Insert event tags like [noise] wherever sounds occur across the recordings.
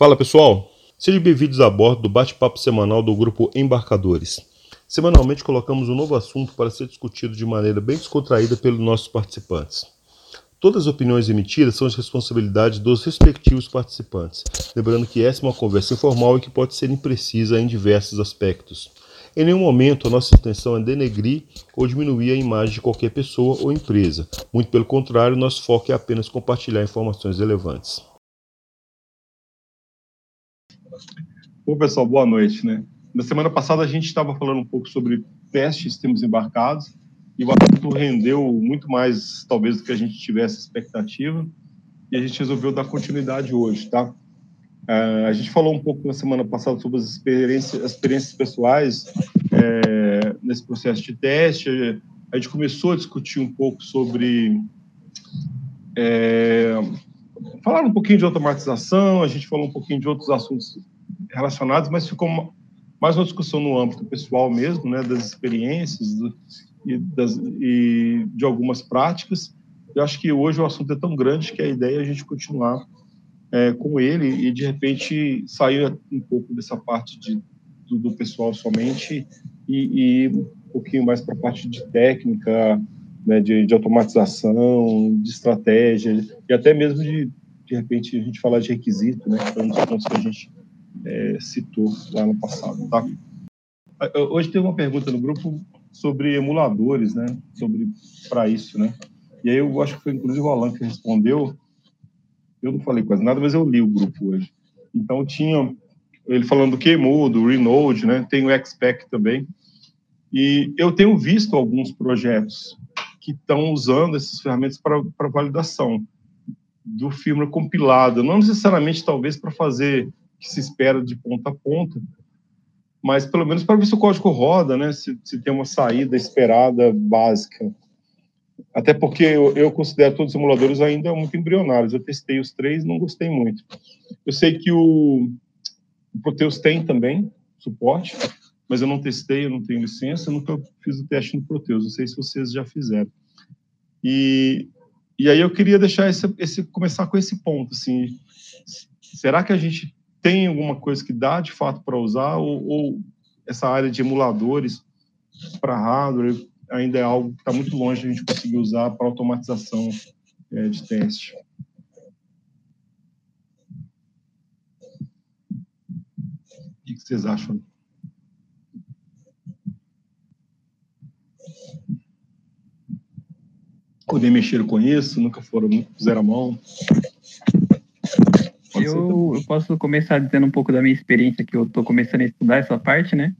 Fala pessoal, sejam bem-vindos a bordo do bate-papo semanal do grupo Embarcadores. Semanalmente colocamos um novo assunto para ser discutido de maneira bem descontraída pelos nossos participantes. Todas as opiniões emitidas são de responsabilidade dos respectivos participantes, lembrando que essa é uma conversa informal e que pode ser imprecisa em diversos aspectos. Em nenhum momento a nossa intenção é denegrir ou diminuir a imagem de qualquer pessoa ou empresa. Muito pelo contrário, nosso foco é apenas compartilhar informações relevantes. Bom, pessoal, boa noite, né? Na semana passada a gente estava falando um pouco sobre testes temos embarcados e o assunto rendeu muito mais, talvez, do que a gente tivesse expectativa e a gente resolveu dar continuidade hoje, tá? Uh, a gente falou um pouco na semana passada sobre as experiências, as experiências pessoais é, nesse processo de teste. A gente começou a discutir um pouco sobre é, falar um pouquinho de automatização, a gente falou um pouquinho de outros assuntos relacionados, mas ficou mais uma discussão no âmbito pessoal mesmo, né, das experiências do, e, das, e, de algumas práticas. Eu acho que hoje o assunto é tão grande que a ideia é a gente continuar é, com ele e, de repente, sair um pouco dessa parte de, do, do pessoal somente e, e, um pouquinho mais para a parte de técnica, né, de, de, automatização, de estratégia e até mesmo de, de repente, a gente falar de requisito, né, que é um dos pontos que a gente é, citou lá no passado, tá? Hoje tem uma pergunta no grupo sobre emuladores, né? Sobre para isso, né? E aí eu acho que foi inclusive o Alan que respondeu. Eu não falei quase nada, mas eu li o grupo hoje. Então tinha ele falando do QEMU, do Renode, né? Tem o XPEC também. E eu tenho visto alguns projetos que estão usando essas ferramentas para validação do firmware compilado, não necessariamente talvez para fazer que se espera de ponta a ponta, mas pelo menos para ver se o código roda, né? Se, se tem uma saída esperada básica. Até porque eu, eu, considero todos os simuladores ainda muito embrionários. Eu testei os três, não gostei muito. Eu sei que o, o Proteus tem também suporte, mas eu não testei, eu não tenho licença, eu nunca fiz o teste no Proteus. Não sei se vocês já fizeram. E, e aí eu queria deixar esse, esse começar com esse ponto, assim, será que a gente tem alguma coisa que dá de fato para usar ou, ou, essa área de emuladores para hardware ainda é algo que está muito longe de a gente conseguir usar para automatização é, de teste? O que vocês acham? Ou nem mexeram com isso, nunca foram, puseram a mão? Eu, eu, posso começar dizendo um pouco da minha experiência, que eu estou começando a estudar essa parte, né?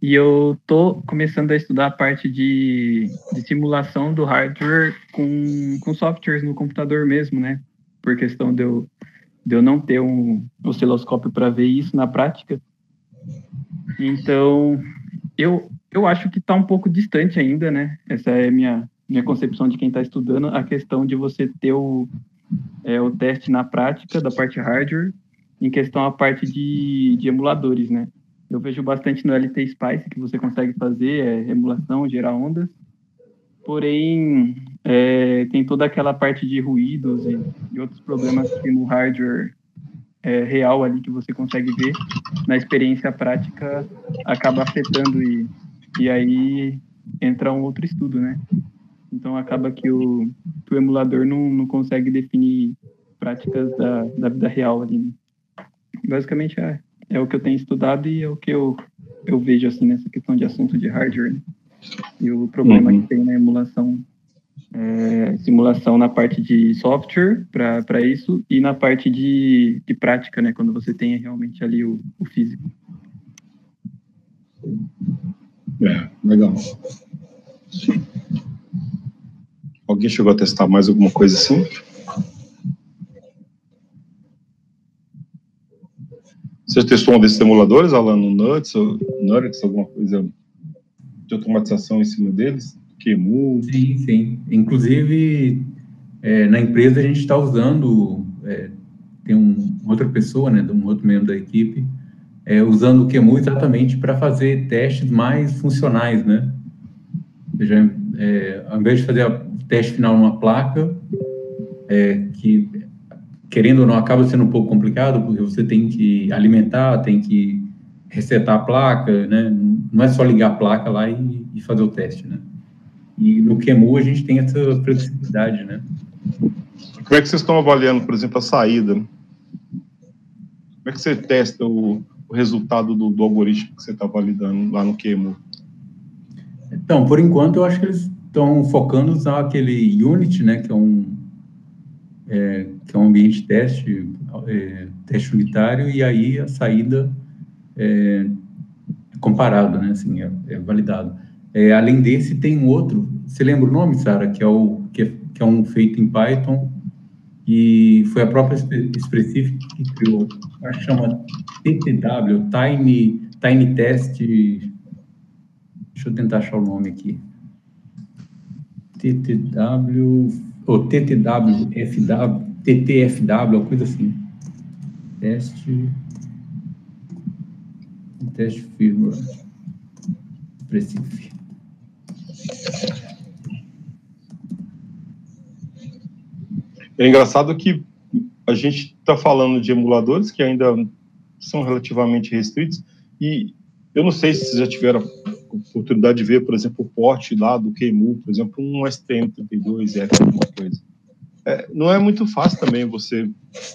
E eu estou começando a estudar a parte de, de simulação do hardware com, com softwares no computador mesmo, né? Por questão de eu, de eu não ter um osciloscópio para ver isso na prática. Então, eu, eu acho que está um pouco distante ainda, né? Essa é a minha, minha concepção de quem está estudando, a questão de você ter o, é, o teste na prática da parte hardware, em questão a parte de, de emuladores, né? Eu vejo bastante no LT Spice que você consegue fazer é, emulação, gerar ondas, porém é, tem toda aquela parte de ruídos e, e outros problemas que no hardware é, real ali que você consegue ver na experiência prática acaba afetando e, e aí entra um outro estudo, né? Então acaba que o, que o emulador não, não consegue definir práticas da, da vida real ali. Né? Basicamente é, é o que eu tenho estudado e é o que eu, eu vejo assim nessa questão de assunto de hardware. Né? E o problema uhum. que tem na emulação, é, simulação na parte de software para isso e na parte de, de prática, né? Quando você tem realmente ali o, o físico. É, legal. Alguém chegou a testar mais alguma coisa assim? Você testou um desses emuladores, Alan, no Nuts, ou Nuts, alguma coisa de automatização em cima deles? QEMU? Sim, sim. Inclusive, é, na empresa a gente está usando, é, tem um, outra pessoa, né, um outro membro da equipe, é, usando o QEMU exatamente para fazer testes mais funcionais, né? Ou seja, é, ao invés de fazer a teste final numa placa, é, que querendo ou não, acaba sendo um pouco complicado, porque você tem que alimentar, tem que resetar a placa, né? Não é só ligar a placa lá e, e fazer o teste, né? E no QEMU a gente tem essa flexibilidade, né? Como é que vocês estão avaliando, por exemplo, a saída? Como é que você testa o, o resultado do, do, algoritmo que você está validando lá no QEMU? Então, por enquanto, eu acho que eles estão focando usar aquele Unity, né, que é um, é, que é um ambiente teste, é, teste unitário, e aí a saída é, comparado, né, assim, é, é validado. É, além desse, tem um outro, você lembra o nome, Sara, que é o que é, que é um feito em Python e foi a própria Specific que criou, chama TTW, Tiny, Tiny Test, deixa eu tentar achar o nome aqui, TTW, ou TTW, FW, TTFW, coisa assim, teste, teste firmware, Specific. É engraçado que a gente está falando de emuladores que ainda são relativamente restritos e eu não sei se vocês já tiveram oportunidade de ver, por exemplo, o porte lá do QEMU, por exemplo, um STM32F, alguma coisa. É, não é muito fácil também você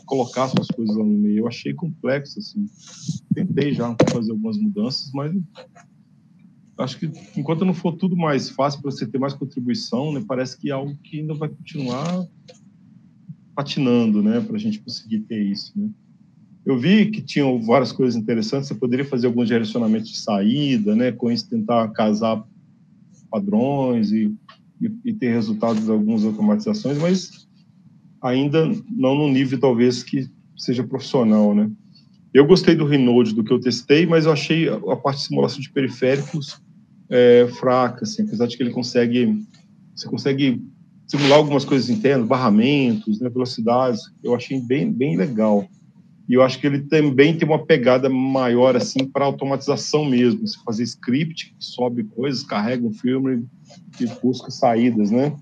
colocar suas coisas lá no meio. Eu achei complexo, assim. Tentei já fazer algumas mudanças, mas acho que enquanto não for tudo mais fácil para você ter mais contribuição, né, parece que é algo que ainda vai continuar patinando, né, para a gente conseguir ter isso, né. Eu vi que tinham várias coisas interessantes, você poderia fazer alguns direcionamentos de saída, né, com isso tentar casar padrões e, e, e ter resultados de algumas automatizações, mas ainda não no nível, talvez, que seja profissional, né. Eu gostei do Renode, do que eu testei, mas eu achei a parte de simulação de periféricos é, fraca, assim, apesar de que ele consegue, você consegue simular algumas coisas internas, barramentos, né, velocidades, eu achei bem, bem legal. E eu acho que ele também tem uma pegada maior, assim, para automatização mesmo. Você fazer script, sobe coisas, carrega um firmware e busca saídas, né?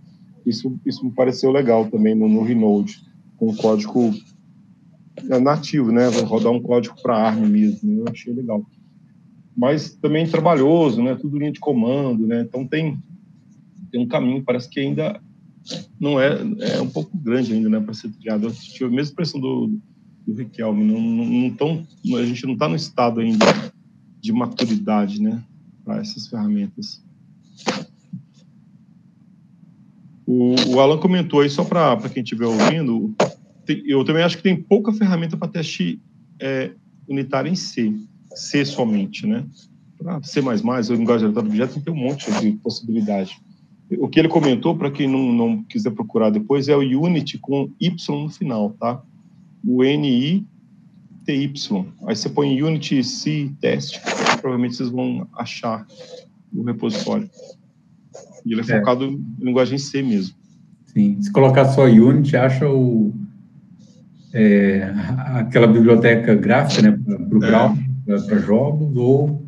Isso, isso me pareceu legal também no, no Renode, com código é, nativo, né? Rodar um código para ARM mesmo, eu achei legal. Mas também trabalhoso, né? Tudo linha de comando, né? Então tem, tem um caminho, parece que ainda não é, é um pouco grande ainda, né, para ser criado. Eu tive a mesma impressão do, do Riquelme, não, não, tão, a gente não está no estado ainda de maturidade, né, para essas ferramentas. O, o Alan comentou aí, só para quem estiver ouvindo, tem, eu também acho que tem pouca ferramenta para teste é, unitário em C, C somente, né? Para C++, ou linguagem orientada objeto, tem um monte de possibilidade. O que ele comentou, para quem não, não quiser procurar depois, é o Unity com Y no final, tá? O N-I-T-Y. Aí você põe Unity C test, provavelmente vocês vão achar o repositório. E ele é, é. focado em linguagem C mesmo. Sim, se colocar só Unity, acha o, é, aquela biblioteca gráfica, né, para é. para jogos, ou,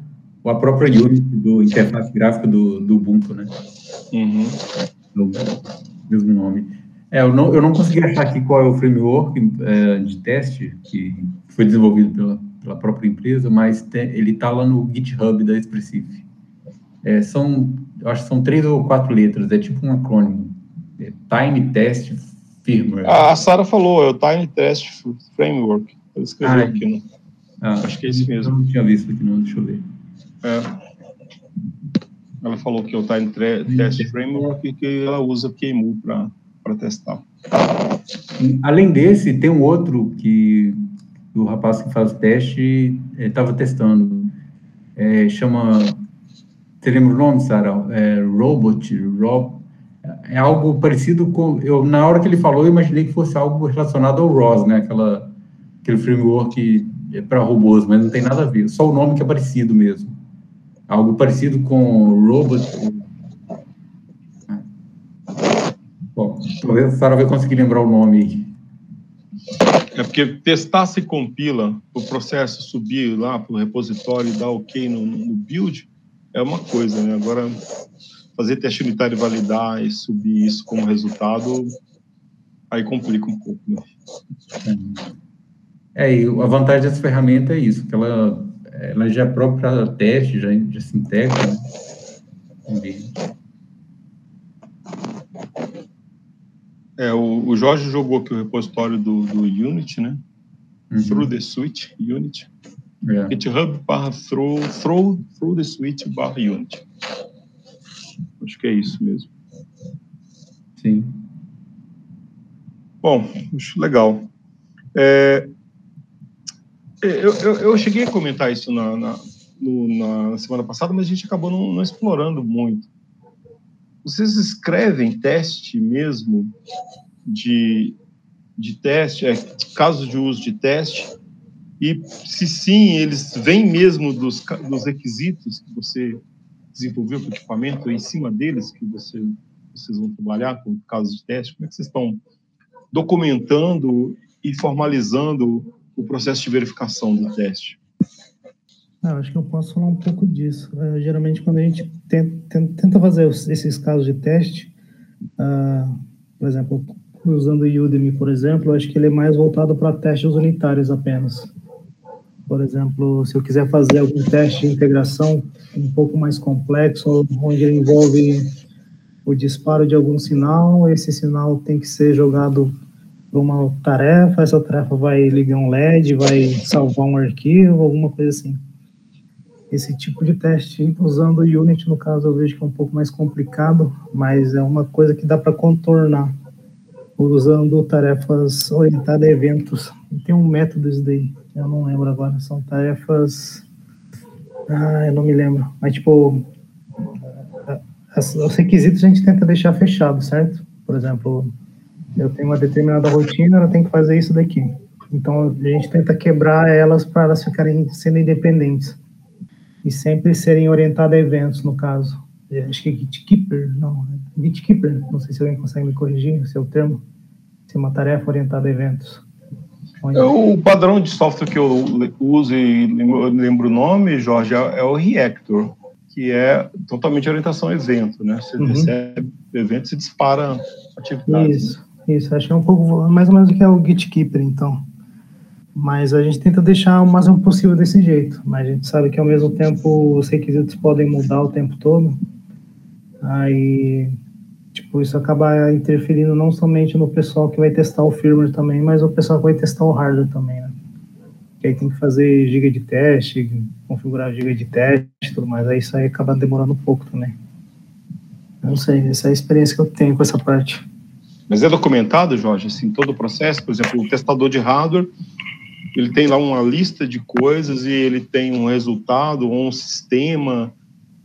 ou a própria Unity do interface gráfica do, do Ubuntu, né? Uhum. No mesmo nome. É, eu não, eu não consegui achar aqui qual é o framework é, de teste que foi desenvolvido pela, pela própria empresa, mas ele está lá no GitHub da Expressive. É, são, eu acho que são três ou quatro letras, é tipo um acrônimo. É Tiny Test Firmware. A Sara falou, é o Tiny Test Framework. Eu escrevi ah, aqui, né? Ah, acho que é esse mesmo. Eu não tinha visto aqui, não, deixa eu ver. É. Ela falou que é o Time Test Framework e que ela usa QEMU para testar. Além desse, tem um outro que o rapaz que faz o teste estava eh, testando. É, chama. Você lembra o nome, Sara? É, Robot. Rob, é algo parecido com. Eu, na hora que ele falou, eu imaginei que fosse algo relacionado ao ROS, né? Aquela, aquele framework é para robôs, mas não tem nada a ver. Só o nome que é parecido mesmo algo parecido com Robot. Bom, talvez a Sara vai conseguir lembrar o nome É porque testar se compila, o processo subir lá para o repositório e dar ok no, no, build é uma coisa, né? Agora, fazer teste unitário e validar e subir isso como resultado, aí complica um pouco. Né? É, e a vantagem dessa ferramenta é isso, que ela, ela já é própria teste, já, já se integra, né? É, o, o, Jorge jogou aqui o repositório do, do Unity, né? Uhum. Through the Switch, Unity. Yeah. É. GitHub barra through, through, through the Switch barra Unity. Acho que é isso mesmo. Sim. Bom, acho legal. É, eu, eu, eu, cheguei a comentar isso na, na, no, na, semana passada, mas a gente acabou não, não explorando muito. Vocês escrevem teste mesmo de, de teste, é, casos de uso de teste, e se sim, eles vêm mesmo dos, dos requisitos que você desenvolveu para o equipamento, em cima deles que você, vocês vão trabalhar com casos de teste? Como é que vocês estão documentando e formalizando o processo de verificação do teste? Ah, acho que eu posso falar um pouco disso. Uh, geralmente, quando a gente tenta, tenta fazer esses casos de teste, uh, por exemplo, usando o Udemy, por exemplo, acho que ele é mais voltado para testes unitários apenas. Por exemplo, se eu quiser fazer algum teste de integração um pouco mais complexo, onde ele envolve o disparo de algum sinal, esse sinal tem que ser jogado para uma tarefa, essa tarefa vai ligar um LED, vai salvar um arquivo, alguma coisa assim esse tipo de teste usando o Unity, no caso, eu vejo que é um pouco mais complicado, mas é uma coisa que dá para contornar usando tarefas orientadas a eventos. Tem um método isso daí, eu não lembro agora, são tarefas. Ah, eu não me lembro. Mas, tipo, os requisitos a gente tenta deixar fechado, certo? Por exemplo, eu tenho uma determinada rotina, eu tenho que fazer isso daqui. Então, a gente tenta quebrar elas para elas ficarem sendo independentes e sempre serem orientadas a eventos, no caso. É, acho que é Gitkeeper, não, Gitkeeper, não sei se alguém consegue me corrigir, se é o termo, se é uma tarefa orientada a eventos. Onde... É, o padrão de software que eu uso e lembro o nome, Jorge, é, é o Reactor, que é totalmente orientação a evento, né? Você uhum. recebe eventos e dispara atividades. Isso, isso, acho que é um pouco mais ou menos o que é o Gitkeeper, então. Mas a gente tenta deixar o máximo possível desse jeito. Mas a gente sabe que ao mesmo tempo os requisitos podem mudar o tempo todo. Aí, tipo, isso acaba interferindo não somente no pessoal que vai testar o firmware também, mas o pessoal que vai testar o hardware também, né? Que aí tem que fazer giga de teste, configurar giga de teste e tudo mais. Aí isso aí acaba demorando um pouco também. Não sei, essa é a experiência que eu tenho com essa parte. Mas é documentado, Jorge, assim, todo o processo? Por exemplo, o testador de hardware ele tem lá uma lista de coisas e ele tem um resultado ou um sistema.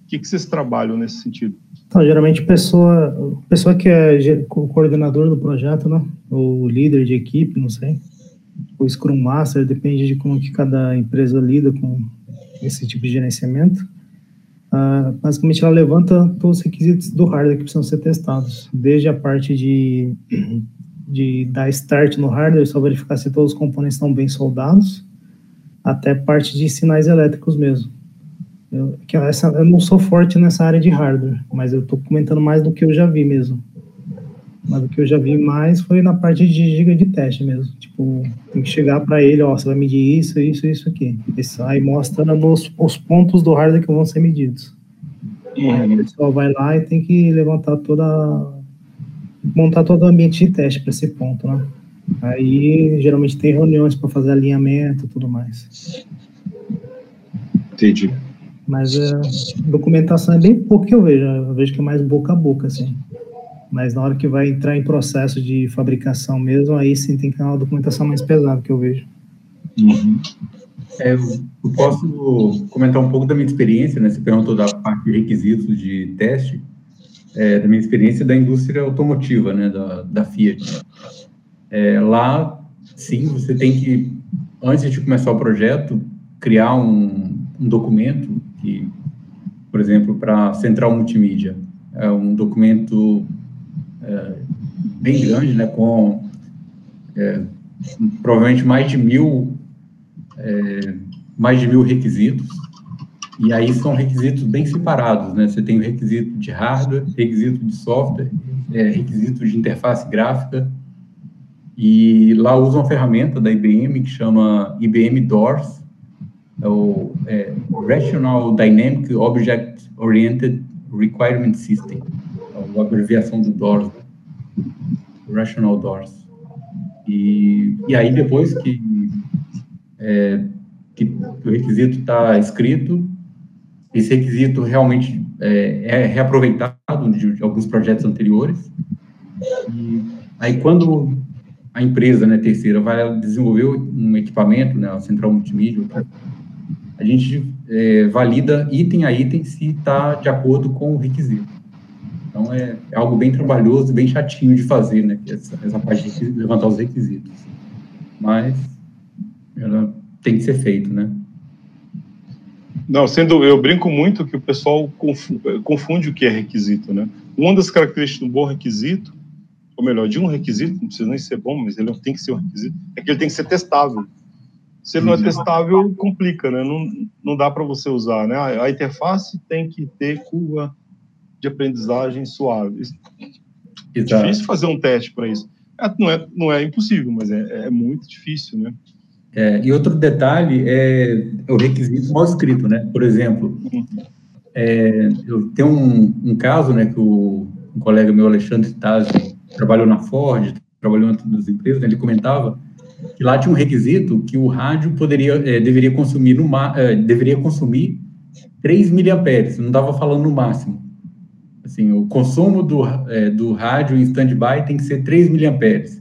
O que, que vocês trabalham nesse sentido? Então, geralmente, pessoa, pessoa que é o coordenador do projeto, né? ou líder de equipe, não sei, o Scrum Master, depende de como que cada empresa lida com esse tipo de gerenciamento. Uh, basicamente, ela levanta todos os requisitos do hardware que precisam ser testados, desde a parte de de dar start no hardware, só verificar se todos os componentes estão bem soldados, até parte de sinais elétricos mesmo. Eu, que essa, eu não sou forte nessa área de hardware, mas eu estou comentando mais do que eu já vi mesmo. Mas o que eu já vi mais foi na parte de giga de teste mesmo. Tipo, tem que chegar para ele, ó, você vai medir isso, isso, isso aqui. Isso aí mostra nos, os pontos do hardware que vão ser medidos. Uhum. Aí o pessoal vai lá e tem que levantar toda montar todo o ambiente de teste para esse ponto, né? Aí geralmente tem reuniões para fazer alinhamento e tudo mais. Entendi. Mas a documentação é bem pouco que eu vejo, eu vejo que é mais boca a boca, assim. Mas na hora que vai entrar em processo de fabricação mesmo, aí sim tem que ter uma documentação mais pesada que eu vejo. Uhum. É, eu posso comentar um pouco da minha experiência, né? Você perguntou da parte de requisitos de teste é, da minha experiência da indústria automotiva, né, da, da Fiat. É, lá, sim, você tem que, antes de começar o projeto, criar um, um documento que, por exemplo, para central multimídia, é um documento é, bem grande, né, com é, provavelmente mais de mil é, mais de mil requisitos e aí são requisitos bem separados, né? Você tem o requisito de hardware, requisito de software, é, requisito de interface gráfica. E lá usa uma ferramenta da IBM que chama IBM DOORS, é o é, Rational Dynamic Object Oriented Requirement System, é a abreviação do DOORS, Rational DOORS. E, e aí, depois que, é, que o requisito está escrito, esse requisito realmente é, é reaproveitado de, de, alguns projetos anteriores. E aí, quando a empresa né, terceira vai desenvolver um equipamento, né, a central multimídia, a gente é, valida item a item se está de acordo com o requisito. Então, é, é, algo bem trabalhoso, bem chatinho de fazer, né, essa, essa parte de levantar os requisitos. Mas ela tem que ser feito, né? Não, sendo eu brinco muito que o pessoal confunde o que é requisito, né? Uma das características do bom requisito, ou melhor, de um requisito, não precisa nem ser bom, mas ele tem que ser um requisito, é que ele tem que ser testável. Se ele não é testável, complica, né? Não, não dá para você usar, né? A interface tem que ter curva de aprendizagem suave. É difícil fazer um teste para isso. É, não é, não é impossível, mas é, é muito difícil, né? É, e outro detalhe é, o requisito mal escrito, né? Por exemplo, é, eu tenho um, um, caso, né, que o um colega meu, Alexandre Tazzi, trabalhou na Ford, trabalhou em outras empresas, né, ele comentava que lá tinha um requisito que o rádio poderia, é, deveria consumir no é, deveria consumir 3 miliamperes, não estava falando no máximo. Assim, o consumo do, é, do rádio em standby tem que ser 3 miliamperes.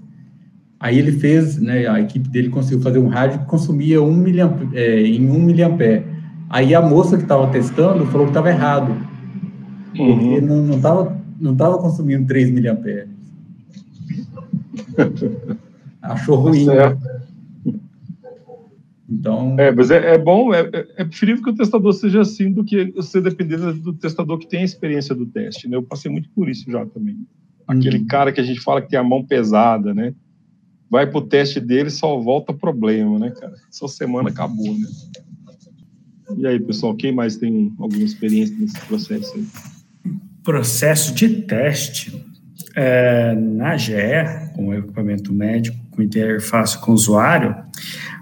Aí ele fez, né, a equipe dele conseguiu fazer um rádio que consumia um miliampere, é, em 1 miliampere. Aí a moça que estava testando falou que estava errado, uhum. porque não estava não tava consumindo 3 miliamperes. [laughs] Achou ruim. Tá então. É, mas é, é bom, é, é, preferível que o testador seja assim do que você depender do testador que tem a experiência do teste, né? Eu passei muito por isso já também. Aquele uhum. cara que a gente fala que tem a mão pesada, né? Vai pro teste dele só volta problema, né, cara? Essa semana acabou, né? E aí, pessoal, quem mais tem alguma experiência nesse processo aí? Processo de teste. É, na GE, com o equipamento médico, com interface com o usuário,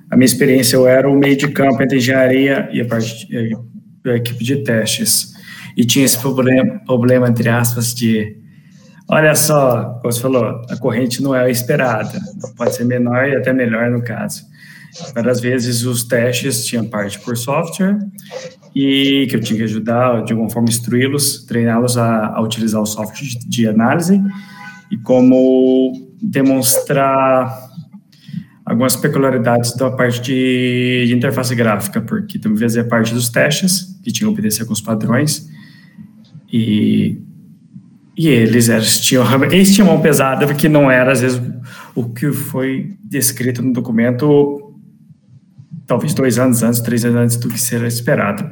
a minha experiência, eu era o meio de campo entre engenharia e a, parte, a equipe de testes. E tinha esse problema, problema, entre aspas, de Olha só, como você falou, a corrente não é esperada, pode ser menor e até melhor no caso. Várias vezes os testes tinham parte por software e que eu tinha que ajudar, de alguma forma, instruí-los, treiná-los a, a, utilizar o software de, de análise e como demonstrar algumas peculiaridades da parte de, de interface gráfica, porque também fazia parte dos testes, que tinham que obedecer alguns padrões, e e eles tinham, eles mão pesada, porque não era, às vezes, o que foi descrito no documento, talvez dois anos antes, três anos antes do que seria esperado.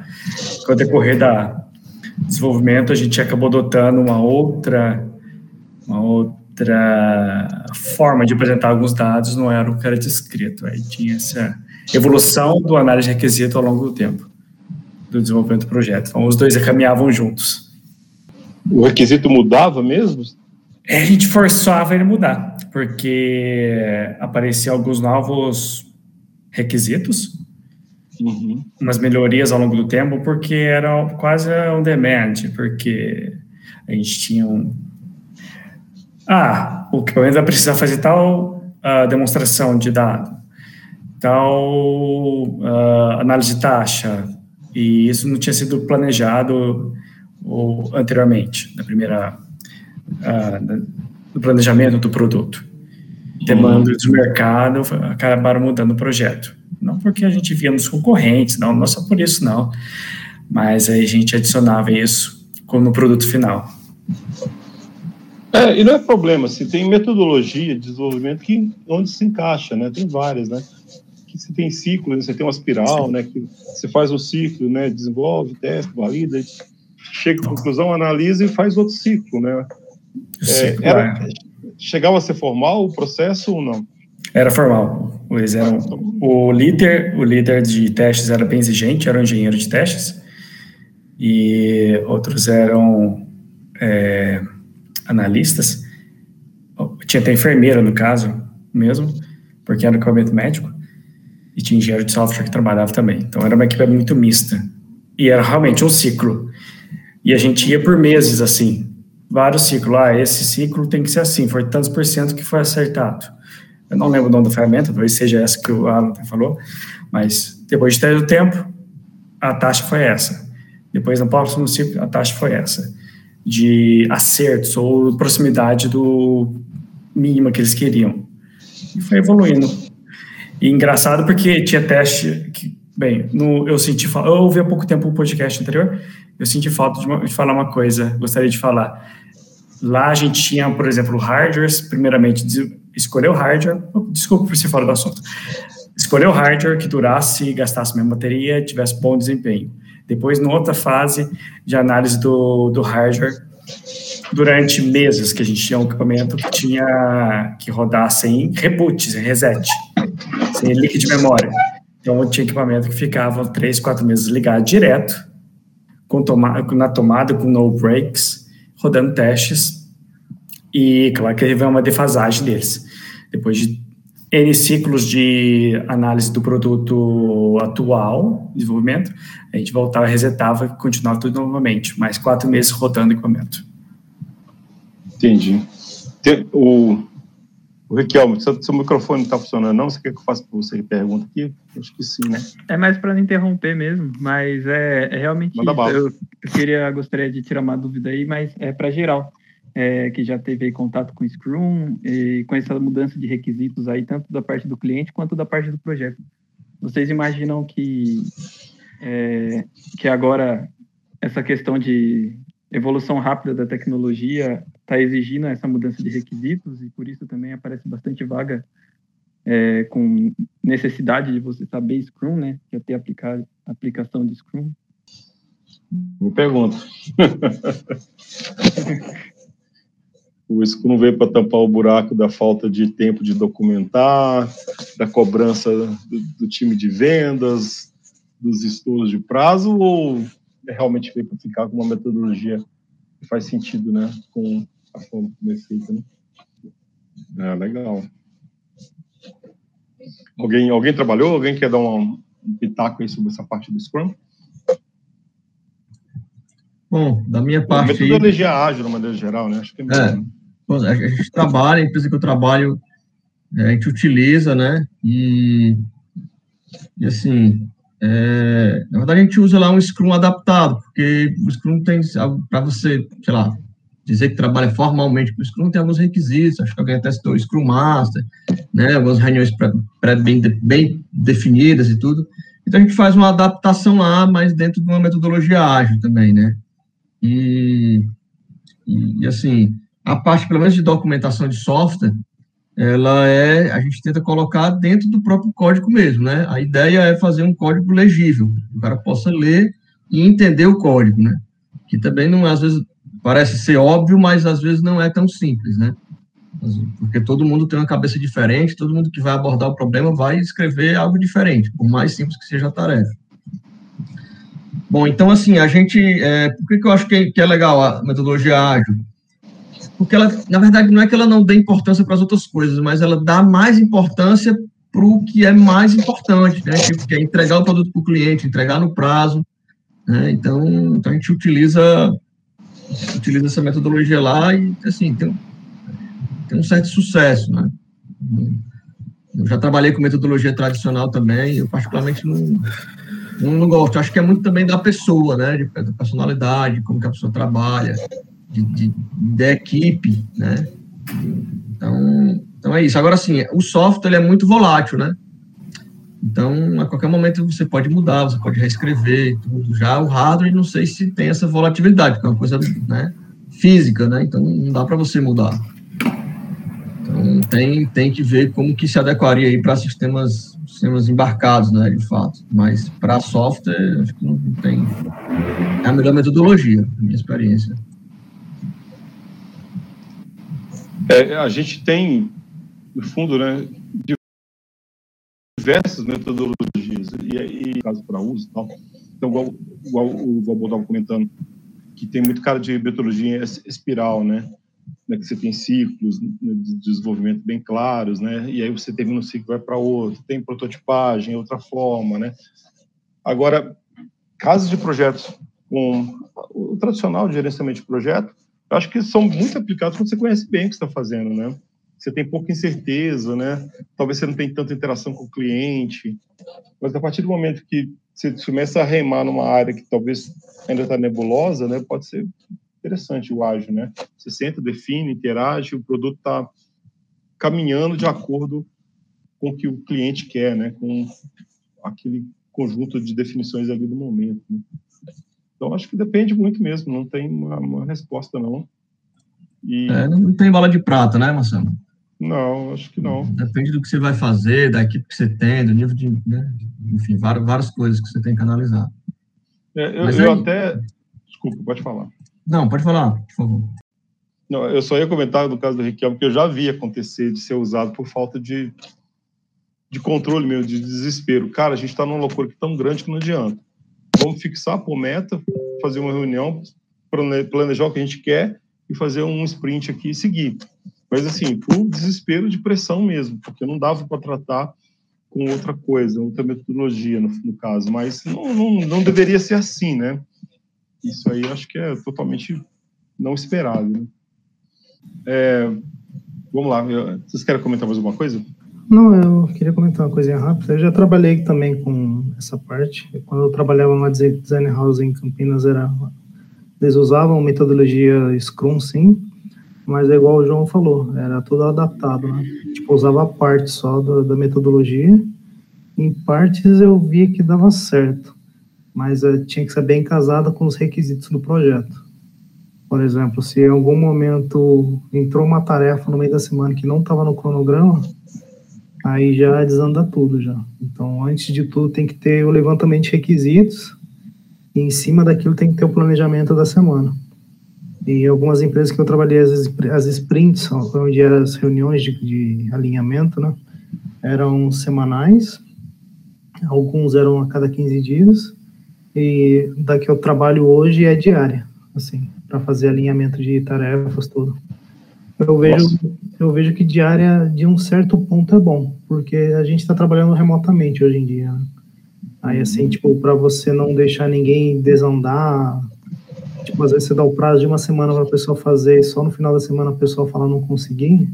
Com o decorrer da desenvolvimento, a gente acabou adotando uma outra, uma outra forma de apresentar alguns dados, não era o que era descrito. Aí tinha essa evolução do análise de requisito ao longo do tempo, do desenvolvimento do projeto. Então, os dois caminhavam juntos o requisito mudava mesmo? É, a gente forçava ele mudar, porque apareciam alguns novos requisitos, uhum. umas melhorias ao longo do tempo, porque era quase um demand, porque a gente tinha um. Ah, o equipamento vai precisar fazer tal uh, demonstração de dado, tal uh, análise de taxa, e isso não tinha sido planejado ou anteriormente, na primeira uh, no planejamento do produto. Demandas do mercado acabaram mudando o projeto. Não porque a gente via nos concorrentes, não, não só por isso, não. Mas aí a gente adicionava isso no produto final. É, e não é problema, se tem metodologia de desenvolvimento que onde se encaixa, né? Tem várias, né? Que você tem ciclo, né? você tem uma espiral, Sim. né? Que você faz o ciclo, né? Desenvolve, testa, valida, chega à conclusão, analisa e faz outro ciclo, né? É, era, chegava a ser formal o processo ou não? Era formal. Eles eram, o líder, o líder de testes era bem exigente, era um engenheiro de testes, e outros eram é, analistas. Tinha até enfermeira, no caso, mesmo, porque era equipamento médico, e tinha engenheiro de software que trabalhava também. Então era uma equipe muito mista. E era realmente um ciclo. E a gente ia por meses assim, vários ciclos. Ah, esse ciclo tem que ser assim, foi tantos por cento que foi acertado. Eu não lembro o nome da ferramenta, talvez seja essa que o Alan falou, mas depois de ter o tempo, a taxa foi essa. Depois, no próximo ciclo, a taxa foi essa. De acertos ou proximidade do mínimo que eles queriam. E foi evoluindo. E engraçado porque tinha teste que, bem, no, eu senti eu ouvi há pouco tempo o podcast anterior, eu senti falta de, uma, de, falar uma coisa, gostaria de falar. Lá a gente tinha, por exemplo, hardwares, primeiramente, escolher o hardware, desculpa por ser fora do assunto, escolher o hardware que durasse gastasse mesma bateria, tivesse bom desempenho. Depois, na outra fase de análise do, do hardware, durante meses que a gente tinha um equipamento que tinha que rodar sem reboot, sem reset, sem link de memória. Então, tinha equipamento que ficava três, quatro meses ligado direto, com toma na tomada, com no breaks, rodando testes, e claro que teve uma defasagem deles. Depois de N ciclos de análise do produto atual, desenvolvimento, a gente voltava, resetava e continuava tudo novamente, mais quatro meses rodando o equipamento. Entendi. Tem, o, o Riquelme, seu, seu microfone não está funcionando, não? Você quer que eu faça para você pergunta aqui? Acho que sim, né? É mais para não interromper mesmo, mas é, é realmente Manda isso. Eu, queria, gostaria de tirar uma dúvida aí, mas é para geral é, que já teve contato com Scrum e com essa mudança de requisitos aí, tanto da parte do cliente quanto da parte do projeto. Vocês imaginam que, é, que agora essa questão de evolução rápida da tecnologia está exigindo essa mudança de requisitos e por isso também aparece bastante vaga é, com necessidade de você saber Scrum, né? Que é ter aplicar, aplicação de Scrum. Me pergunto. [laughs] O Scrum veio para tampar o buraco da falta de tempo de documentar, da cobrança do, do time de vendas, dos estudos de prazo, ou é realmente veio para ficar com uma metodologia que faz sentido, né, com a como é feita, né? É, legal. Alguém, alguém trabalhou? Alguém quer dar um, um pitaco aí sobre essa parte do Scrum? Bom, da minha parte. A metodologia ágil, de maneira geral, né? Acho que é, é a gente trabalha, a empresa que eu trabalho, é, a gente utiliza, né? E, e assim, é, na verdade a gente usa lá um Scrum adaptado, porque o Scrum tem, para você, sei lá, dizer que trabalha formalmente com o Scrum, tem alguns requisitos, acho que alguém até citou o Scrum Master, né? Algumas reuniões pré, bem, bem definidas e tudo. Então a gente faz uma adaptação lá, mas dentro de uma metodologia ágil também, né? E, e, assim, a parte, pelo menos, de documentação de software, ela é, a gente tenta colocar dentro do próprio código mesmo, né? A ideia é fazer um código legível, que o cara possa ler e entender o código, né? Que também não, às vezes, parece ser óbvio, mas às vezes não é tão simples, né? Porque todo mundo tem uma cabeça diferente, todo mundo que vai abordar o problema vai escrever algo diferente, por mais simples que seja a tarefa. Bom, então, assim, a gente, é, por que, que eu acho que, que é legal a metodologia ágil? porque ela, na verdade, não é que ela não dê importância para as outras coisas, mas ela dá mais importância para o que é mais importante, né? Tipo, que é entregar o produto para o cliente, entregar no prazo. Né? Então, então, a gente utiliza, utiliza essa metodologia lá e, assim, tem, tem um certo sucesso, né? Eu já trabalhei com metodologia tradicional também, eu particularmente não, não, não gosto. Acho que é muito também da pessoa, né? De, da personalidade, como que a pessoa trabalha de, de, da equipe, né? Então, então é isso. Agora, sim, o software ele é muito volátil, né? Então, a qualquer momento você pode mudar, você pode reescrever tudo. Já o hardware, não sei se tem essa volatilidade, porque é uma coisa né, física, né? Então, não dá para você mudar. Então, tem, tem que ver como que se adequaria aí para sistemas, sistemas embarcados, né, de fato. Mas para software, acho que não tem... É a melhor metodologia, na minha experiência. É, a gente tem, no fundo, né, diversas metodologias, e, e caso para uso tal. Então, igual, igual o Valbo estava comentando, que tem muito cara de metodologia espiral, né? né, que você tem ciclos né, de desenvolvimento bem claros, né? E aí você termina um ciclo vai para outro, tem prototipagem, outra forma, né? Agora, casos de projetos com o tradicional de gerenciamento de projeto, eu acho que são muito aplicados quando você conhece bem o que está fazendo, né? Você tem pouca incerteza, né? Talvez você não tenha tanta interação com o cliente, mas a partir do momento que você começa a remar numa área que talvez ainda está nebulosa, né? Pode ser interessante o ágil, né? Você senta, define, interage, o produto está caminhando de acordo com o que o cliente quer, né? Com aquele conjunto de definições ali do momento. Né? Então, acho que depende muito mesmo, não tem uma, uma resposta, não. E... É, não tem bala de prata, né, Marcelo? Não, acho que não. Depende do que você vai fazer, da equipe que você tem, do nível de. Né? Enfim, várias, várias coisas que você tem que analisar. É, eu, eu aí... até. Desculpa, pode falar. Não, pode falar, por favor. Não, eu só ia comentar no caso do Riquelme, que eu já vi acontecer de ser usado por falta de, de controle mesmo, de desespero. Cara, a gente está numa loucura que tão grande que não adianta. Vamos fixar por meta, fazer uma reunião, planejar o que a gente quer e fazer um sprint aqui e seguir. Mas assim, por desespero de pressão mesmo, porque não dava para tratar com outra coisa, outra metodologia no, no caso. Mas não, não, não deveria ser assim, né? Isso aí acho que é totalmente não esperado. Né? É, vamos lá, vocês querem comentar mais alguma coisa? Não, eu queria comentar uma coisinha rápida. Eu já trabalhei também com essa parte. Quando eu trabalhava numa design house em Campinas, era, eles usavam metodologia Scrum, sim, mas é igual o João falou, era tudo adaptado, né? Tipo, usava parte só da, metodologia. Em partes eu via que dava certo mas uh, tinha que ser bem casada com os requisitos do projeto. Por exemplo, se em algum momento entrou uma tarefa no meio da semana que não estava no cronograma, aí já desanda tudo já. Então, antes de tudo, tem que ter o levantamento de requisitos e em cima daquilo tem que ter o planejamento da semana. E algumas empresas que eu trabalhei, as, as sprints, onde eram as reuniões de, de alinhamento, né, eram semanais, alguns eram a cada 15 dias, e da que eu trabalho hoje é diária, assim, para fazer alinhamento de tarefas, tudo. Eu vejo, eu vejo que diária, de um certo ponto, é bom, porque a gente está trabalhando remotamente hoje em dia. Né? Aí, assim, tipo, para você não deixar ninguém desandar, tipo, às vezes você dá o prazo de uma semana para a pessoa fazer e só no final da semana a pessoa fala não consegui,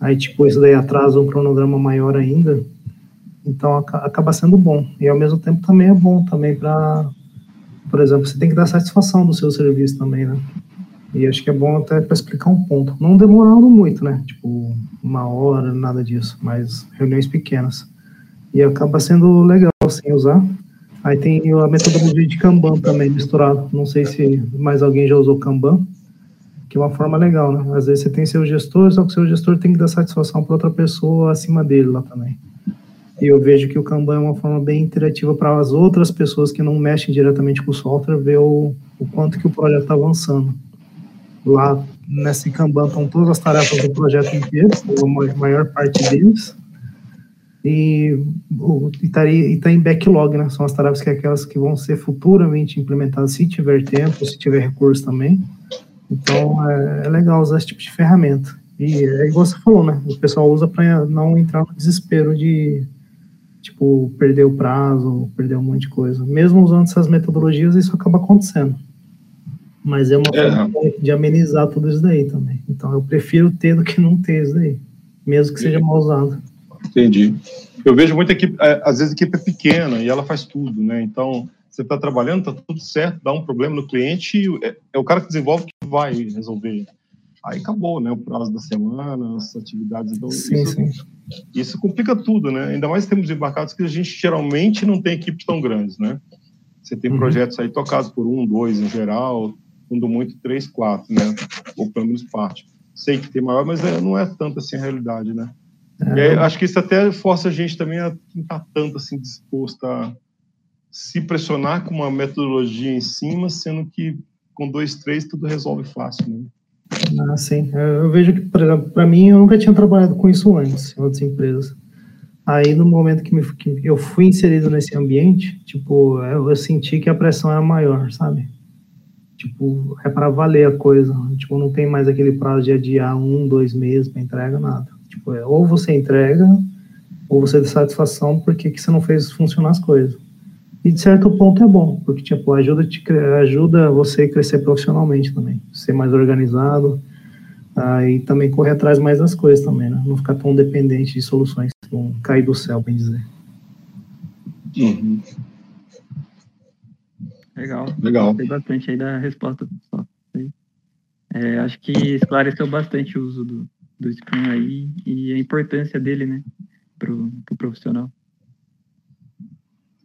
aí, tipo, isso daí atrasa um cronograma maior ainda. Então acaba sendo bom. E ao mesmo tempo também é bom também para, por exemplo, você tem que dar satisfação do seu serviço também, né? E acho que é bom até para explicar um ponto. Não demorando muito, né? Tipo, uma hora, nada disso, mas reuniões pequenas. E acaba sendo legal sem usar. Aí tem a metodologia de Kanban também misturado. Não sei se mais alguém já usou Kanban, que é uma forma legal, né? Às vezes você tem seu gestor, só que seu gestor tem que dar satisfação para outra pessoa acima dele lá também. E eu vejo que o Kanban é uma forma bem interativa para as outras pessoas que não mexem diretamente com o software ver o, o quanto que o projeto está avançando. Lá nesse Kanban estão todas as tarefas do projeto inteiro, a maior parte deles. E está tá em backlog, né? São as tarefas que é aquelas que vão ser futuramente implementadas, se tiver tempo, se tiver recurso também. Então é, é legal usar esse tipo de ferramenta. E é igual você falou, né? O pessoal usa para não entrar no desespero de tipo, perder o prazo, perder um monte de coisa. Mesmo usando essas metodologias, isso acaba acontecendo. Mas é uma é. forma de amenizar tudo isso daí também. Então eu prefiro ter do que não ter isso daí, mesmo que seja mal usado. Entendi. Eu vejo muita equipe, é, às vezes a equipe é pequena e ela faz tudo, né? Então, você está trabalhando, está tudo certo, dá um problema no cliente, é, é o cara que desenvolve que vai resolver aí acabou, né? O prazo da semana, as atividades. Então, sim, isso, sim. isso complica tudo, né? Ainda mais temos embarcados que a gente geralmente não tem equipes tão grandes, né? Você tem uhum. projetos aí tocados por um, dois em geral, quando muito três, quatro, né? Ou pelo menos parte. Sei que tem maior, mas é, não é tanto assim a realidade, né? É. E aí, acho que isso até força a gente também a não estar tá tanto assim disposto a se pressionar com uma metodologia em cima, sendo que com dois, três tudo resolve fácil, né? Ah, sim. Eu vejo que, por exemplo, para mim, eu nunca tinha trabalhado com isso antes, em outras empresas. Aí, no momento que, me, que eu fui inserido nesse ambiente, tipo, eu, eu, senti que a pressão era maior, sabe? tipo, é para valer a coisa. Tipo, não tem mais aquele prazo de adiar um, dois meses para entrega, nada. Tipo, é, ou você entrega, ou você tem satisfação porque que você não fez funcionar as coisas. E de certo ponto é bom, porque tipo, ajuda, te, ajuda você a crescer profissionalmente também, ser mais organizado, ah, e também correr atrás mais das coisas também, né? Não ficar tão dependente de soluções que vão cair do céu, bem dizer. Uhum. Legal. Legal. Gostei bastante aí da resposta, pessoal. É, acho que esclareceu bastante o uso do, do Scrum aí e a importância dele, né, para o pro profissional.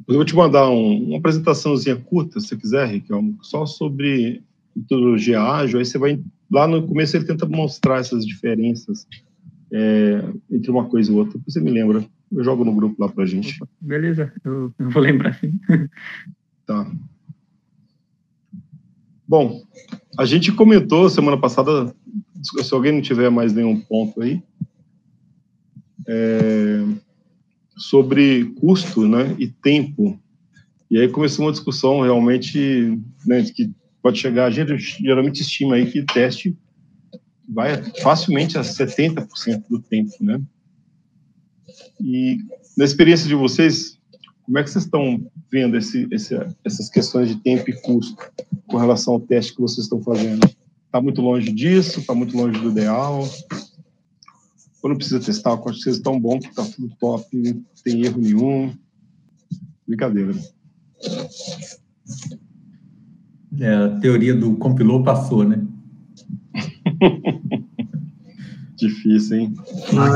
Eu vou te mandar um, uma apresentaçãozinha curta, se você quiser, Riquelme, só sobre metodologia ágil, aí você vai, lá no começo ele tenta mostrar essas diferenças é, entre uma coisa e outra, você me lembra, eu jogo no grupo lá pra gente. Beleza, eu, eu vou lembrar sim. [laughs] Tá. Bom, a gente comentou semana passada, se alguém não tiver mais nenhum ponto aí, é, sobre custo né, e tempo. E aí começou uma discussão realmente né, que pode chegar, a gente geralmente estima aí que teste vai facilmente a 70% do tempo, né? E na experiência de vocês, como é que vocês estão vendo esse, esse, essas questões de tempo e custo com relação ao teste que vocês estão fazendo? Está muito longe disso? Está muito longe do ideal? Ou não precisa testar? Que vocês estão bom, que está tudo top, não tem erro nenhum. Brincadeira. É, a teoria do compilou passou, né? [laughs] Difícil, hein?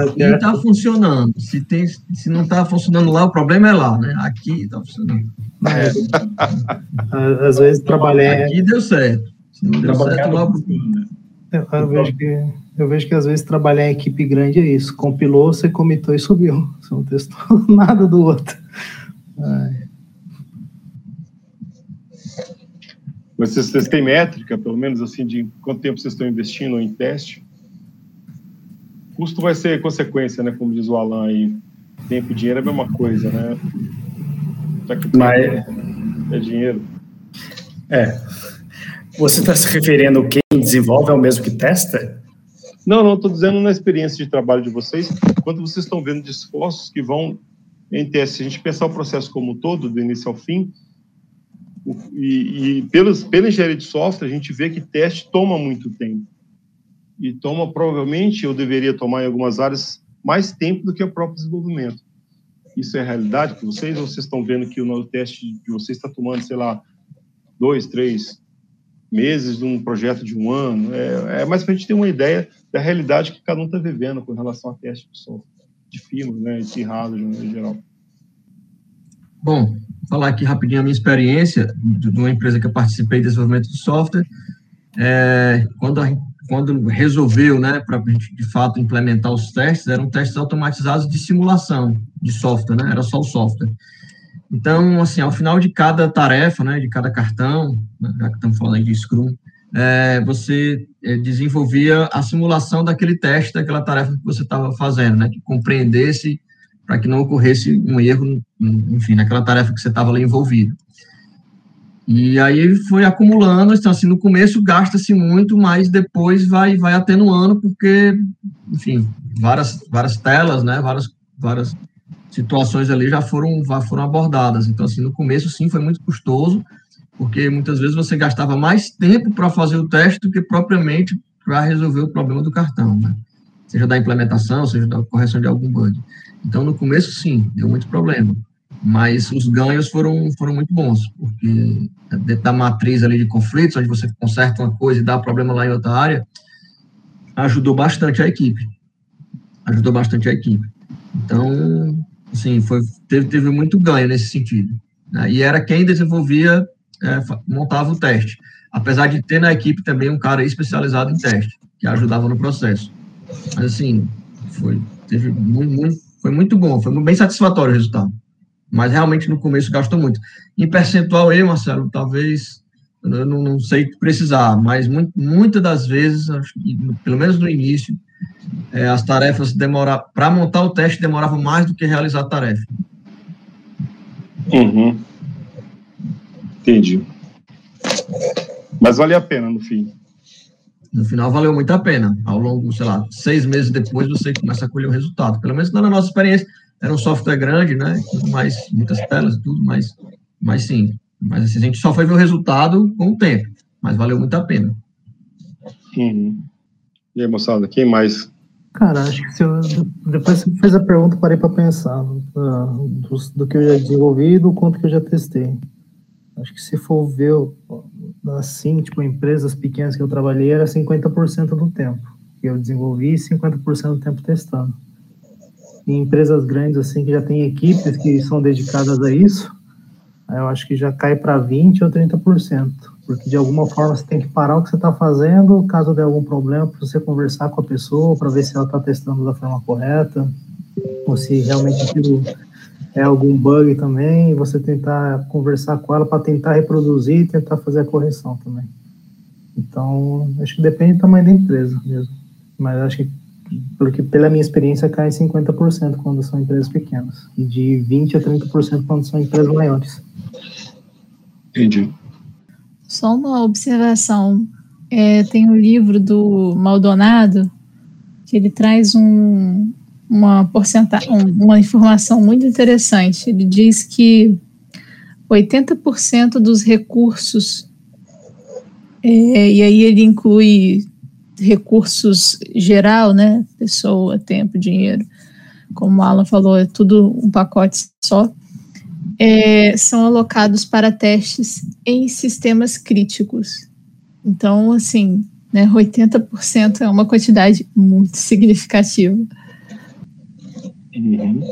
Aqui está funcionando. Se, tem, se não está funcionando lá, o problema é lá, né? Aqui está funcionando. É. [laughs] Às vezes trabalhei. Aqui deu certo. Se não deu certo, lá. Eu, eu, vejo que, eu vejo que às vezes trabalhar em equipe grande é isso. Compilou, você comitou e subiu. [laughs] Você não testou [laughs] nada do outro. Ai. Mas vocês, vocês têm métrica, pelo menos assim, de quanto tempo vocês estão investindo em teste? Custo vai ser consequência, né? Como diz o Alan aí. Tempo e dinheiro é a mesma coisa, né? Já que Mas... é dinheiro. É. Você está se referindo a quem desenvolve é o mesmo que testa? Não, não, estou dizendo na experiência de trabalho de vocês, quando vocês estão vendo esforços que vão em teste, se a gente pensar o processo como um todo, do início ao fim, e, e pelos, pela engenharia de software, a gente vê que teste toma muito tempo. E toma, provavelmente, eu deveria tomar em algumas áreas mais tempo do que o próprio desenvolvimento. Isso é realidade para vocês? Ou vocês estão vendo que o teste de vocês está tomando, sei lá, dois, três meses de um projeto de um ano? É, é mais para a gente ter uma ideia da realidade que cada um está vivendo com relação a teste de software, de firma, né, de hardware em geral. Bom, falar aqui rapidinho a minha experiência de uma empresa que eu participei de desenvolvimento de software. É, quando, a, quando resolveu, né, para de fato implementar os testes, eram testes automatizados de simulação de software, né, era só o software. Então, assim, ao final de cada tarefa, né, de cada cartão, né, já que estamos falando de Scrum, é, você é, desenvolvia a simulação daquele teste, daquela tarefa que você estava fazendo, né, que compreendesse para que não ocorresse um erro, enfim, naquela tarefa que você estava ali envolvido. E aí foi acumulando, então assim, no começo gasta-se muito, mas depois vai vai atenuando porque, enfim, várias várias telas, né, várias várias situações ali já foram já foram abordadas. Então assim, no começo sim foi muito custoso, porque muitas vezes você gastava mais tempo para fazer o teste do que propriamente para resolver o problema do cartão, né? Seja da implementação, seja da correção de algum bug. Então, no começo, sim, deu muito problema. Mas os ganhos foram, foram muito bons, porque dentro da matriz ali de conflitos, onde você conserta uma coisa e dá problema lá em outra área, ajudou bastante a equipe. Ajudou bastante a equipe. Então, assim, foi, teve, teve muito ganho nesse sentido. Né? E era quem desenvolvia, é, montava o teste. Apesar de ter na equipe também um cara especializado em teste, que ajudava no processo. Mas, assim, foi, teve muito, muito foi muito bom, foi bem satisfatório o resultado. Mas realmente no começo gastou muito. Em percentual aí, Marcelo, talvez, eu não, não sei precisar, mas muito, muitas das vezes, pelo menos no início, é, as tarefas demorar para montar o teste demoravam mais do que realizar a tarefa. Uhum. Entendi. Mas vale a pena no fim. No final valeu muito a pena. Ao longo, sei lá, seis meses depois você começa a colher o resultado. Pelo menos na nossa experiência, era um software grande, né? Mais, muitas telas, tudo mais, mas sim. Mas assim, a gente só foi ver o resultado com o tempo, mas valeu muito a pena. Uhum. E aí, moçada, quem mais? Cara, acho que se eu, depois que fez a pergunta, parei para pensar uh, do, do, que eu já desenvolvi e do quanto que eu já testei. Acho que se for ver assim, tipo, empresas pequenas que eu trabalhei, era 50% do tempo que eu desenvolvi e 50% do tempo testando. Em empresas grandes, assim, que já tem equipes que são dedicadas a isso, eu acho que já cai para 20% ou 30%, porque de alguma forma você tem que parar o que você está fazendo, caso der algum problema, para você conversar com a pessoa, para ver se ela está testando da forma correta, ou se realmente aquilo é algum bug também, e você tentar conversar com ela para tentar reproduzir e tentar fazer a correção também. Então, acho que depende do tamanho da empresa mesmo. Mas acho que, porque pela minha experiência, cai 50% quando são empresas pequenas, e de 20% a 30% quando são empresas maiores. Entendi. Só uma observação. É, tem um livro do Maldonado que ele traz um, uma uma informação muito interessante. Ele diz que 80% dos recursos, é, e aí ele inclui recursos geral, né? Pessoa, tempo, dinheiro. Como o Alan falou, é tudo um pacote só. É, são alocados para testes em sistemas críticos. Então, assim, né, 80% é uma quantidade muito significativa. Uhum.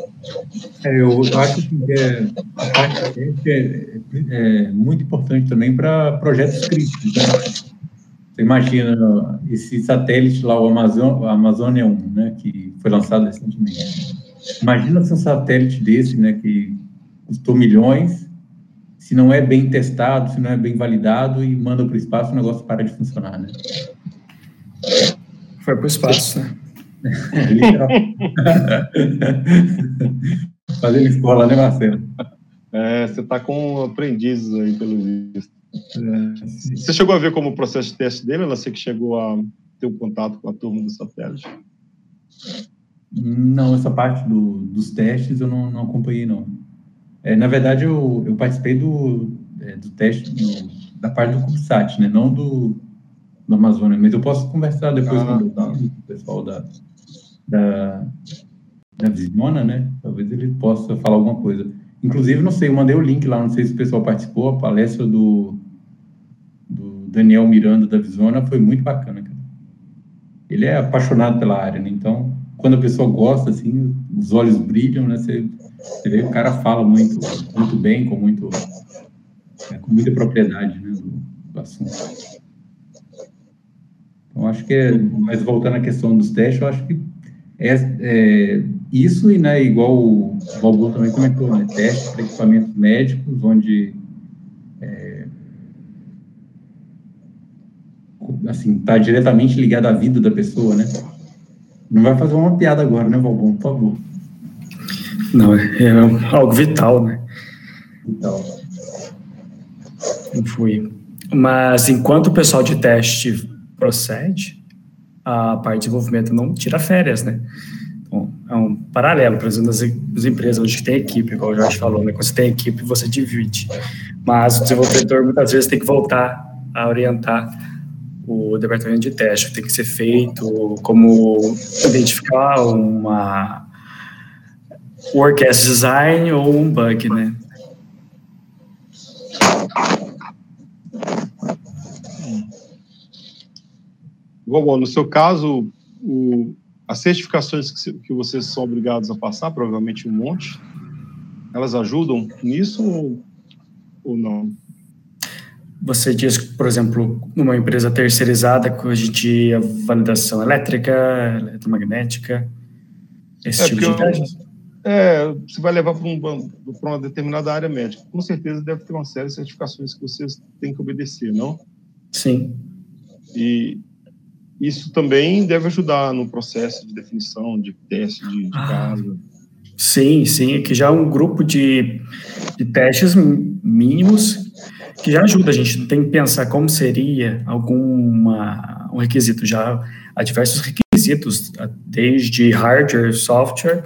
É, eu acho que é, a parte é, é, muito importante também para projetos críticos. Né? Você imagina esse satélite lá, o Amazon, Amazônia 1, né, que foi lançado recentemente. Imagina se um satélite desse, né, que custou milhões, se não é bem testado, se não é bem validado e manda para o espaço, o negócio para de funcionar, né? Foi para o espaço, né? [laughs] [laughs] Fazendo escola, né, Marcelo? É, você está com aprendizes aí, pelo visto. É, você chegou a ver como o processo de teste dele? Ela sei que chegou a ter um contato com a turma do satélite. Não, essa parte do, dos testes eu não, não acompanhei, não. É, na verdade, eu, eu participei do, é, do teste do, da parte do CubeSat, né? Não do, do Amazônia, mas eu posso conversar depois ah, com, tá. o pessoal da, da, da Vismona, né? Talvez ele possa falar alguma coisa. Inclusive, não sei, eu mandei o link lá, não sei se o pessoal participou, a palestra do, do Daniel Miranda da Visona foi muito bacana, cara. Ele é apaixonado pela área, né? Então, quando a pessoa gosta, assim, os olhos brilham, né? Você, você vê que o cara fala muito, muito bem, com, muito, é, com muita propriedade, né, do, do assunto. Então, acho que é, mas voltando à questão dos testes, eu acho que é, é, isso e, né, igual o Valbur também comentou, né, testes para equipamentos médicos, onde é, assim, está diretamente ligado à vida da pessoa, né? Não vai fazer uma piada agora, né, Valbur, por favor. Não, é, é algo vital, né? Vital. Não fui. Mas enquanto o pessoal de teste procede, a parte de desenvolvimento não tira férias, né? Então, é um paralelo, por exemplo, das, empresas onde tem equipe, igual o Jorge falou, né? Quando você tem equipe, você divide. Mas o desenvolvedor muitas vezes tem que voltar a orientar o departamento de teste, tem que ser feito, como identificar uma work as design ou um bug, né? Bom, no seu caso, o, as certificações que, que, vocês são obrigados a passar, provavelmente um monte, elas ajudam nisso ou, ou não? Você diz, por exemplo, numa empresa terceirizada que hoje em dia validação elétrica, eletromagnética, esse é tipo de teste? É, você vai levar para um, uma determinada área médica. Com certeza deve ter uma série de certificações que vocês têm que obedecer, não? Sim. E isso também deve ajudar no processo de definição de teste de, de ah, caso. Sim, sim, aqui já é um grupo de, de testes mínimos que já ajuda a gente. Tem que pensar como seria alguma um requisito. Já há diversos requisitos, desde hardware, software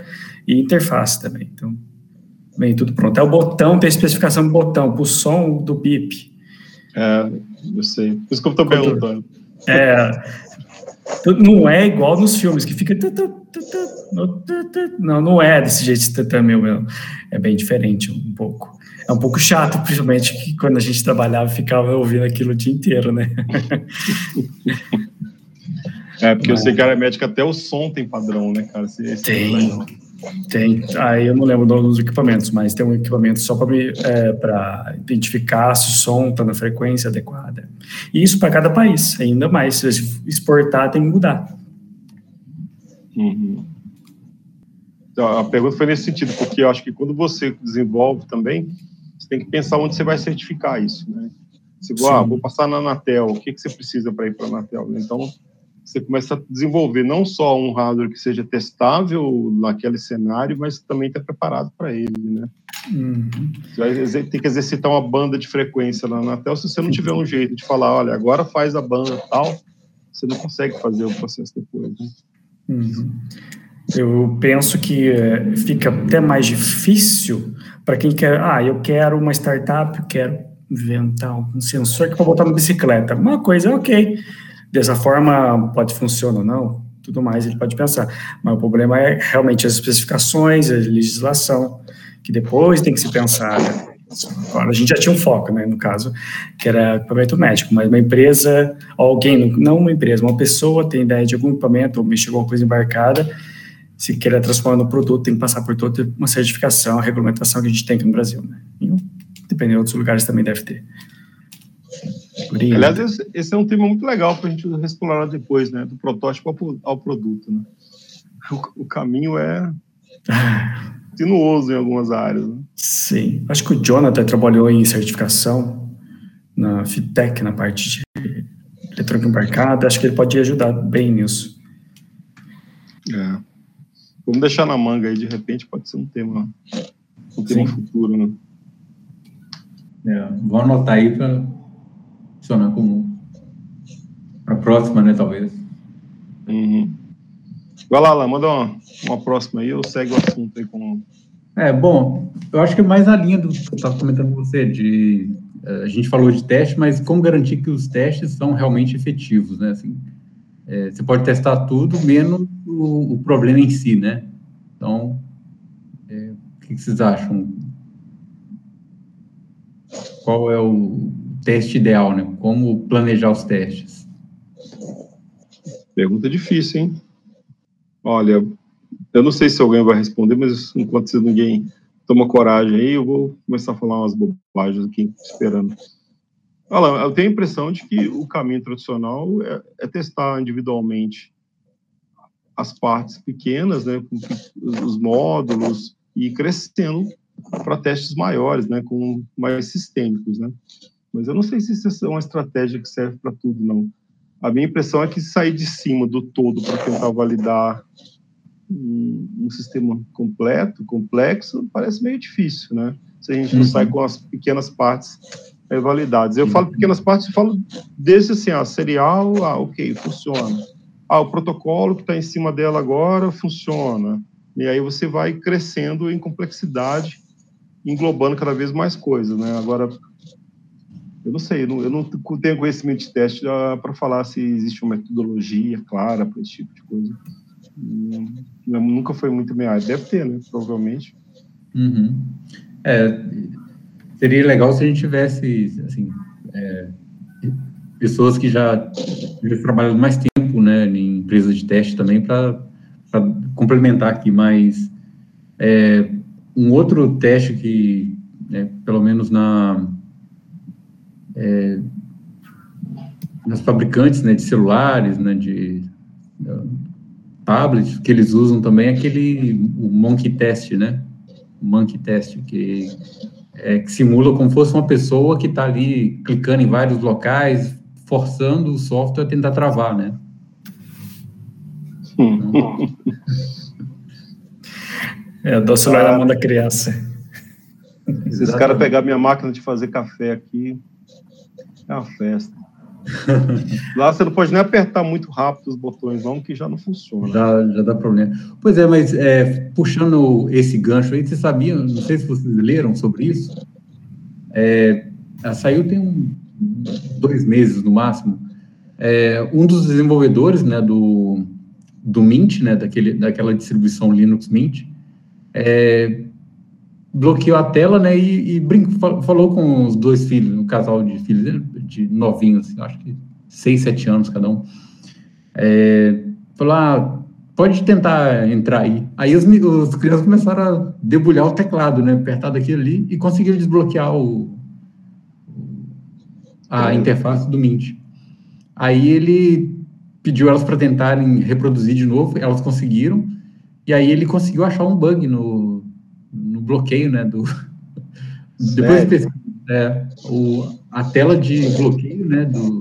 e interface também. Então, vem tudo pronto. É o botão, tem a especificação do botão, o som do bip. É, eu sei. Por isso que eu estou perguntando. É, não é igual nos filmes, que fica. Não, não é desse jeito também, é bem diferente um pouco. É um pouco chato, [laughs] principalmente que quando a gente trabalhava ficava ouvindo aquilo o dia inteiro, né? [laughs] É, porque Mas... eu sei que a área médica até o som tem padrão, né, cara? Esse, esse tem. Tem, aí eu não lembro dos equipamentos, mas tem um equipamento só para é, identificar se o som está na frequência adequada. E isso para cada país, ainda mais. Se exportar, tem que mudar. Uhum. Então, a pergunta foi nesse sentido, porque eu acho que quando você desenvolve também, você tem que pensar onde você vai certificar isso, né? Se ah, vou passar na Anatel, o que, que você precisa para ir para a Anatel? Então, você começa a desenvolver não só um hardware que seja testável naquele cenário, mas também está preparado para ele, né? Uhum. Você vai ter que exercitar uma banda de frequência lá na Anatel, se você não tiver um jeito de falar, olha, agora faz a banda tal, você não consegue fazer o processo depois, né? Uhum. Eu penso que é, fica até mais difícil para quem quer, ah, eu quero uma startup, eu quero inventar um sensor que para botar na bicicleta. Uma coisa, ok, dessa forma pode funcionar ou não, tudo mais ele pode pensar. Mas o problema é realmente as especificações, a legislação, que depois tem que se pensar. Agora, a gente já tinha um foco, né, no caso, que era equipamento médico, mas uma empresa, alguém, não uma empresa, uma pessoa tem ideia de algum equipamento, ou mexer alguma coisa embarcada, se querer transformar no produto, tem que passar por toda uma certificação, a regulamentação que a gente tem aqui no Brasil, né? Dependendo de outros lugares também deve ter. Aliás, esse, esse, é um tema muito legal para a gente explorar depois, né? Do protótipo ao, ao produto, né? O, o, caminho é [laughs] sinuoso em algumas áreas. Né? Sim. Acho que o Jonathan trabalhou em certificação na FITEC, na parte de eletrônica embarcada. Acho que ele pode ajudar bem nisso. É. Vamos deixar na manga aí, de repente pode ser um tema, um tema futuro, né? É, vou anotar aí para funcionar como para a próxima, né, talvez. Uhum. Vai lá, lá, manda uma, uma próxima aí, eu segue o assunto aí com... É, bom, eu acho que é mais na linha do que eu estava comentando com você, de, eh, a gente falou de teste, mas como garantir que os testes são realmente efetivos, né, assim, é, você pode testar tudo, menos o, o problema em si, né, então, é, o que vocês acham? Qual é o, teste ideal, né? Como planejar os testes? Pergunta difícil, hein? Olha, eu não sei se alguém vai responder, mas enquanto ninguém toma coragem aí, eu vou começar a falar umas bobagens aqui, esperando. Olha, eu tenho a impressão de que o caminho tradicional é, é testar individualmente as partes pequenas, né, os módulos, e crescendo para testes maiores, né, com mais sistêmicos, né. Mas eu não sei se isso é uma estratégia que serve para tudo, não. A minha impressão é que sair de cima do todo para tentar validar um, um, sistema completo, complexo, parece meio difícil, né? Se a gente não uhum. sai com as pequenas partes é, validadas. Eu uhum. falo pequenas partes, eu falo desde assim, ah, serial, ah, ok, funciona. Ah, o protocolo que está em cima dela agora funciona. E aí você vai crescendo em complexidade, englobando cada vez mais coisas, né? Agora, eu não sei, eu não, eu não tenho conhecimento de teste para falar se existe uma metodologia clara para esse tipo de coisa. Não, nunca foi muito minha área. Deve ter, né? Provavelmente. Uhum. É, seria legal se a gente tivesse, assim, é, pessoas que já, já trabalham mais tempo, né, em empresas de teste também, para complementar aqui, mas é, um outro teste que, né, pelo menos na é, nas fabricantes né, de celulares, né, de uh, tablets, que eles usam também aquele o monkey test, né? O monkey test, que, é, que simula como fosse uma pessoa que está ali clicando em vários locais, forçando o software a tentar travar, né? Então, é, o celular na mão da criança. Se esse cara pegar minha máquina de fazer café aqui, É uma festa. [laughs] Lá você não pode nem apertar muito rápido os botões, não, que já não funciona. Já, já dá problema. Pois é, mas é, puxando esse gancho aí, vocês sabiam, não sei se vocês leram sobre isso, é, saiu tem um, dois meses no máximo, é, um dos desenvolvedores né, do, do Mint, né, daquele, daquela distribuição Linux Mint, é, bloqueou a tela né, e, e falou com os dois filhos, um casal de filhos, de novinhos, assim, acho que seis, sete anos cada um. É, falou, ah, pode tentar entrar aí. Aí os, os crianças começaram a debulhar o teclado, né, apertar daquilo ali e conseguiram desbloquear o, a interface do Mint. Aí ele pediu elas para tentarem reproduzir de novo, elas conseguiram, e aí ele conseguiu achar um bug no bloqueio, né, do... Depois de é, o, a tela de bloqueio, né, do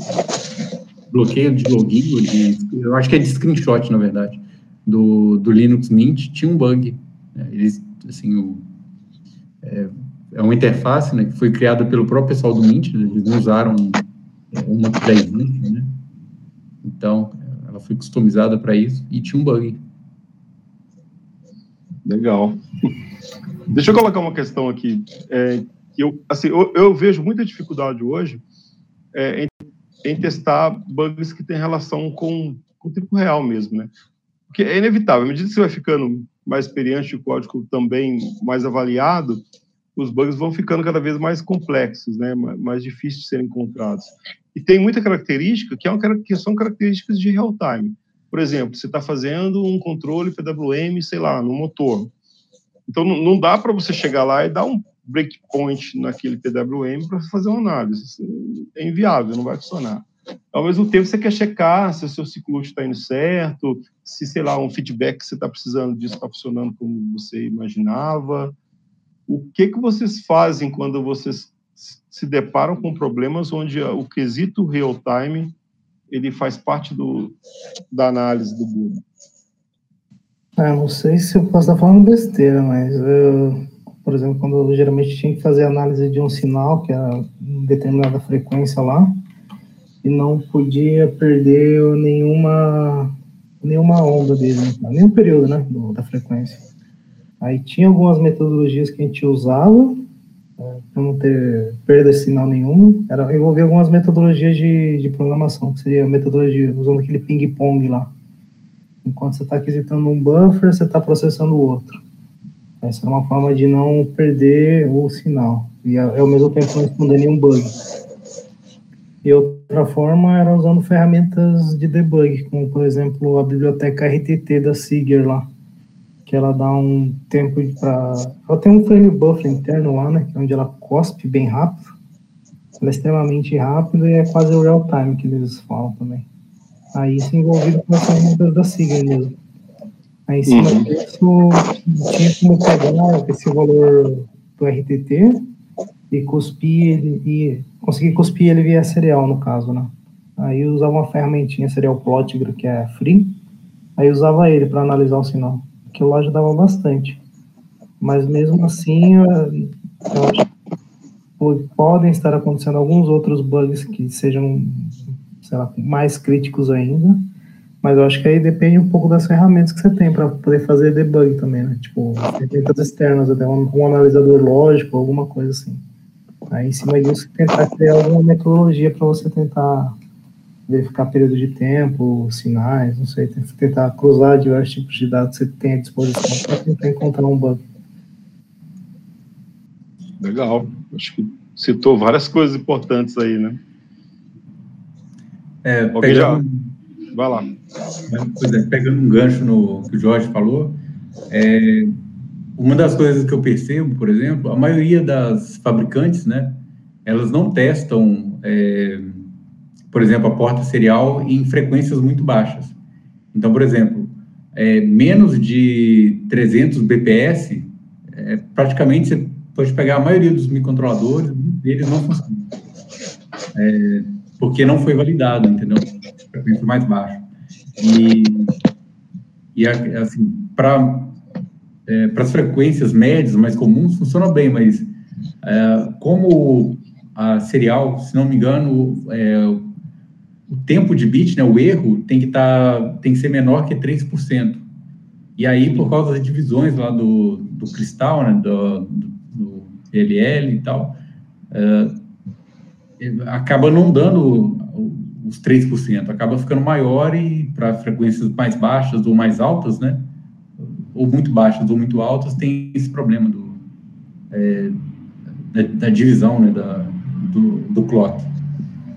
bloqueio de login, de, eu acho que é de screenshot, na verdade, do, do Linux Mint, tinha um bug. Né, eles, assim, o, é, é uma interface, né, que foi criada pelo próprio pessoal do Mint, né, eles não usaram uma que já existe, né, então, ela foi customizada para isso e tinha um bug. Legal. Deixa eu colocar uma questão aqui. É, eu, assim, eu, eu, vejo muita dificuldade hoje é, em, em, testar bugs que têm relação com, com o tempo real mesmo, né? Porque é inevitável, à medida que você vai ficando mais experiente, o código também mais avaliado, os bugs vão ficando cada vez mais complexos, né? mais difíceis de serem encontrados. E tem muita característica que, é uma, que são características de real-time. Por exemplo, você está fazendo um controle PWM, sei lá, no motor. Então, não, dá para você chegar lá e dar um breakpoint naquele PWM para fazer uma análise. É inviável, não vai funcionar. Ao mesmo tempo, você quer checar se o seu ciclo está indo certo, se, sei lá, um feedback que você está precisando disso está funcionando como você imaginava. O que, que vocês fazem quando vocês se deparam com problemas onde o quesito real-time ele faz parte do, da análise do Google. Ah, não sei se eu posso estar falando besteira, mas eu, por exemplo, quando eu geralmente tinha que fazer análise de um sinal, que era determinada frequência lá, e não podia perder nenhuma, nenhuma onda dele, né? nenhum período né, da frequência. Aí tinha algumas metodologias que a gente usava, para não ter perda de sinal nenhuma, era envolver algumas metodologias de, de programação, que seria a metodologia usando aquele ping-pong lá. Enquanto você está aquisitando um buffer, você está processando o outro. Essa é uma forma de não perder o sinal. E ao mesmo tempo não esconder nenhum bug. E outra forma era usando ferramentas de debug, como por exemplo a biblioteca RTT da Seeger lá que ela dá um tempo para. Ela tem um frame buffer interno lá, né? É onde ela cospe bem rápido. Ela é extremamente rápida e é quase o real time que eles falam também. Aí se envolvido com as ferramentas da Siga mesmo. Aí em cima uhum. disso tinha como pegar esse valor do RTT e cuspir ele e conseguir cuspir ele via serial no caso, né? Aí usava uma ferramentinha serial plot que é free. Aí usava ele para analisar o sinal aquilo lá ajudava bastante. Mas mesmo assim, eu, eu acho que podem estar acontecendo alguns outros bugs que sejam, sei lá, mais críticos ainda. Mas eu acho que aí depende um pouco das ferramentas que você tem para poder fazer debug também, né? Tipo, ferramentas externas, até um, um analisador lógico, alguma coisa assim. Aí, em cima disso, tentar criar alguma metodologia para você tentar verificar período de tempo, sinais, não sei, tentar cruzar diversos tipos de dados que você tem à disposição para tentar encontrar um bug. Legal, acho que citou várias coisas importantes aí, né? É, pegando, já... Vai lá. É, pegando um gancho no que o Jorge falou, é, uma das coisas que eu percebo, por exemplo, a maioria das fabricantes, né, elas não testam é, por exemplo, a porta serial em frequências muito baixas. Então, por exemplo, é, menos de 300 bps, é, praticamente você pode pegar a maioria dos microcontroladores, eles não funcionam. Porque não foi validado, entendeu? Frequência mais baixa. E, e assim, para é, as frequências médias, mais comuns, funciona bem, mas é, como a serial, se não me engano, é, o tempo de bit, né, o erro, tem que, tá, tem que ser menor que 3%. E aí, por causa das divisões lá do, do cristal, né, do, do, do PLL e tal, é, acaba não dando os 3%, acaba ficando maior e para frequências mais baixas ou mais altas, né, ou muito baixas ou muito altas, tem esse problema do, é, da, da, divisão né, da, do, do clock.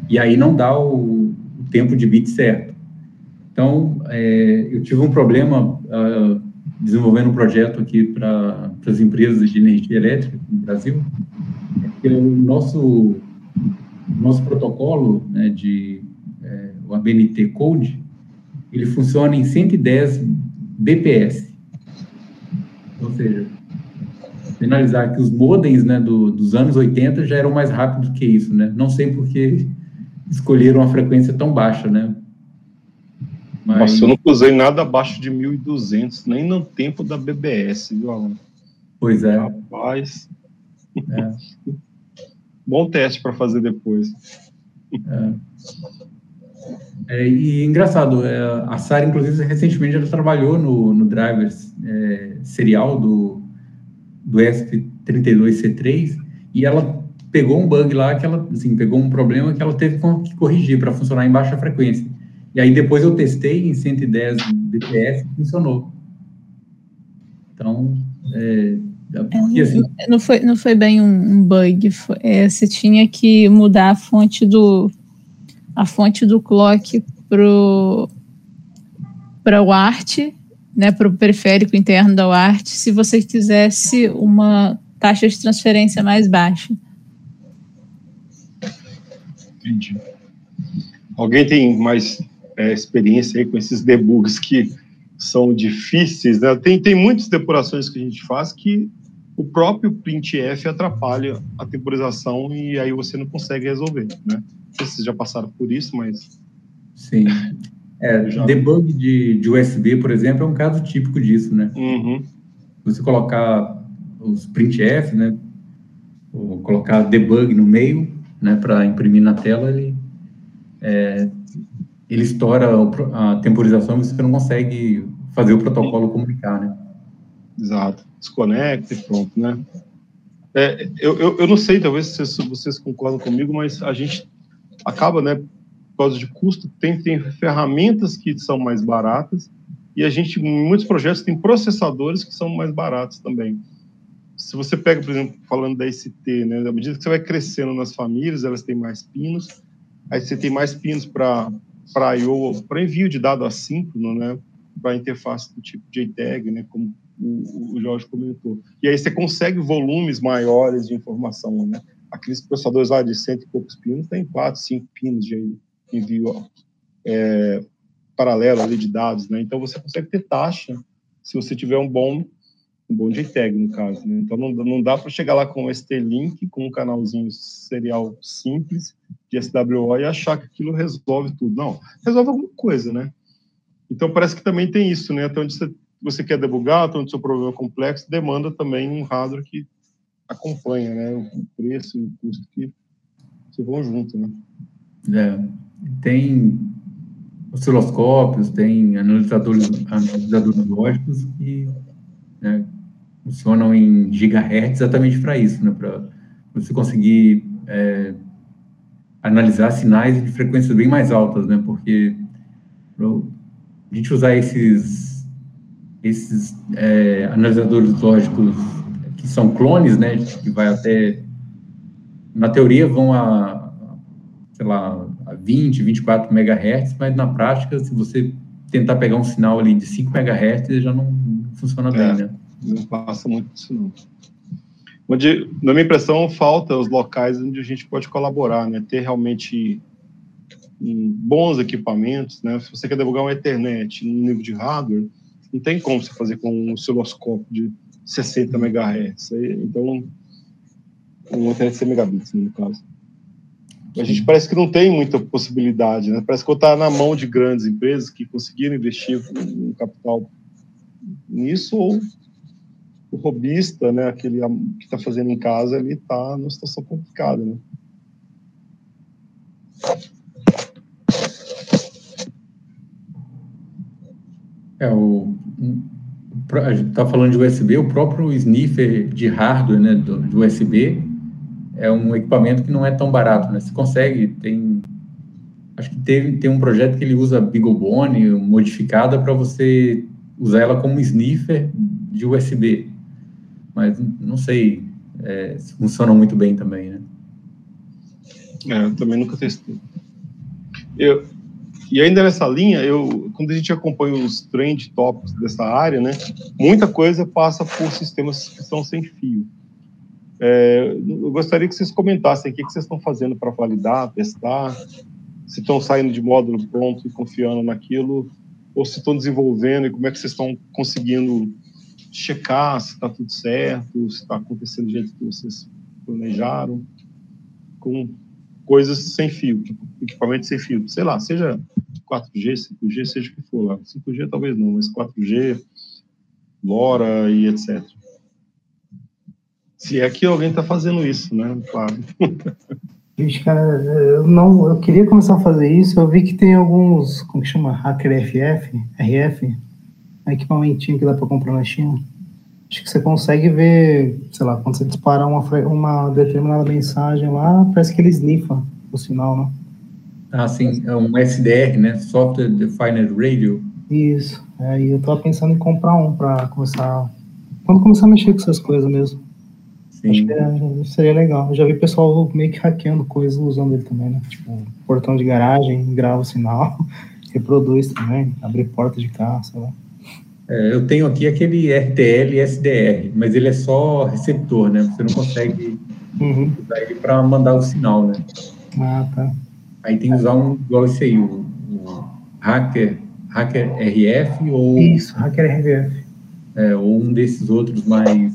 E aí não dá o, o tempo de bit certo. Então, é, eu tive um problema uh, desenvolvendo um projeto aqui para as empresas de energia elétrica no Brasil, é o nosso, nosso protocolo né, de é, o ABNT Code, ele funciona em 110 BPS. Ou seja, finalizar que os modems né, do, dos anos 80 já eram mais rápidos que isso, né? Não sei por que escolheram uma frequência tão baixa, né? Mas... Nossa, eu não usei nada abaixo de 1.200, nem no tempo da BBS, viu, Alan? Pois é. Rapaz. É. [laughs] Bom teste para fazer depois. É. É, e engraçado, é, a Sara, inclusive, recentemente ela trabalhou no, no drivers é, serial do, do ESP32C3 e ela pegou um bug lá que ela, assim, pegou um problema que ela teve que corrigir para funcionar em baixa frequência. E aí depois eu testei em 110 bps funcionou. Então, é, porque, assim, não, foi, não foi bem um, bug, foi, é, você tinha que mudar a fonte do a fonte do clock para o ART, né, para o periférico interno da UART, se você quisesse uma taxa de transferência mais baixa. Entendi. Alguém tem mais é, experiência aí com esses debugs que são difíceis? Né? Tem, tem muitas depurações que a gente faz que o próprio printf atrapalha a temporização e aí você não consegue resolver, né? Não sei se vocês já passaram por isso, mas... Sim. [laughs] É, já... debug de, de USB, por exemplo, é um caso típico disso, né? Uhum. Você colocar os printf, né? Ou colocar debug no meio, né? Para imprimir na tela, ele, é, ele estoura a temporização e você não consegue fazer o protocolo comunicar, né? Exato. Desconecta e pronto, né? É, eu, eu, eu, não sei, talvez vocês, vocês concordam comigo, mas a gente acaba, né, por causa de custo, tem, tem ferramentas que são mais baratas e a gente, em muitos projetos, tem processadores que são mais baratos também. Se você pega, por exemplo, falando da ICT, né, à medida que você vai crescendo nas famílias, elas têm mais pinos, aí você tem mais pinos para para envio de dado assíncrono, né, para interface do tipo JTAG, né, como o, Jorge comentou. E aí você consegue volumes maiores de informação, né? Aqueles processadores lá de cento e poucos pinos tem quatro, cinco pinos de envio é, paralelo ali de dados, né? Então você consegue ter taxa se você tiver um bom um bom JTAG, no caso. Né? Então, não, não dá para chegar lá com ST-Link, com um canalzinho serial simples de SWO e achar que aquilo resolve tudo. Não, resolve alguma coisa, né? Então, parece que também tem isso, né? Até onde você você quer debugar, então o seu problema é complexo, demanda também um hardware que acompanha, né, o preço e o custo que, se vão junto, né. É, tem osciloscópios, tem analisadores, analisadores lógicos que né, funcionam em gigahertz exatamente para isso, né, para você conseguir é, analisar sinais de frequências bem mais altas, né, porque a gente usar esses esses é, analisadores lógicos que são clones, né, que vai até, na teoria, vão a, sei lá, a 20, 24 MHz, mas na prática, se você tentar pegar um sinal ali de 5 MHz, já não funciona bem, é, né? Não passa muito disso, não. Onde, na minha impressão, falta os locais onde a gente pode colaborar, né? Ter realmente bons equipamentos, né? Se você quer debugar uma Ethernet no nível de hardware, não tem como você fazer com um osciloscópio de 60 MHz. Então, um internet 100 megabits, no caso. A gente parece que não tem muita possibilidade, né? Parece que está na mão de grandes empresas que conseguiram investir um capital nisso, ou o robista, né, aquele que está fazendo em casa, ele está numa situação complicada, né? É, o, a gente está falando de USB, o próprio sniffer de hardware né, do, do, USB é um equipamento que não é tão barato, né? Você consegue, tem... Acho que teve, tem um projeto que ele usa BeagleBone modificada para você usar ela como sniffer de USB. Mas não sei é, se funciona muito bem também, né? É, eu também nunca testei. Eu, e ainda nessa linha, eu, quando a gente acompanha os trend topics dessa área, né, muita coisa passa por sistemas que são sem fio. É, eu gostaria que vocês comentassem o que, vocês estão fazendo para validar, testar, se estão saindo de módulo pronto e confiando naquilo, ou se estão desenvolvendo e como é que vocês estão conseguindo checar se está tudo certo, se está acontecendo do jeito que vocês planejaram, com coisas sem fio, equipamento sem fio, sei lá, seja 4G, 5G, seja o que for lá. 5G talvez não, mas 4G, LoRa e etc. Se é que alguém está fazendo isso, né? Claro. Gente, cara, eu não, eu queria começar a fazer isso. Eu vi que tem alguns, como que chama, hacker FF, RF, equipamentinho que dá para comprar na China. Acho que você consegue ver, sei lá, quando você dispara uma, uma determinada mensagem lá, parece que ele snifa o sinal, né? Ah, sim, é um SDR, né? Software Defined Radio. Isso. É, eu tava pensando em comprar um para começar. Quando começar a mexer com essas coisas mesmo. Sim. Acho que é, seria legal. Eu já vi pessoal meio que hackeando coisas usando ele também, né? Tipo, portão de garagem, grava o sinal, [laughs] reproduz também, abre porta de carro, sei lá. É, eu tenho aqui aquele RTL SDR, mas ele é só receptor, né? Você não consegue uhum. usar ele para mandar o sinal, né? Ah, tá. Aí tem que usar um igual esse aí, o, o Hacker, Hacker RF ou. Isso, Hacker RF. É, ou um desses outros mais,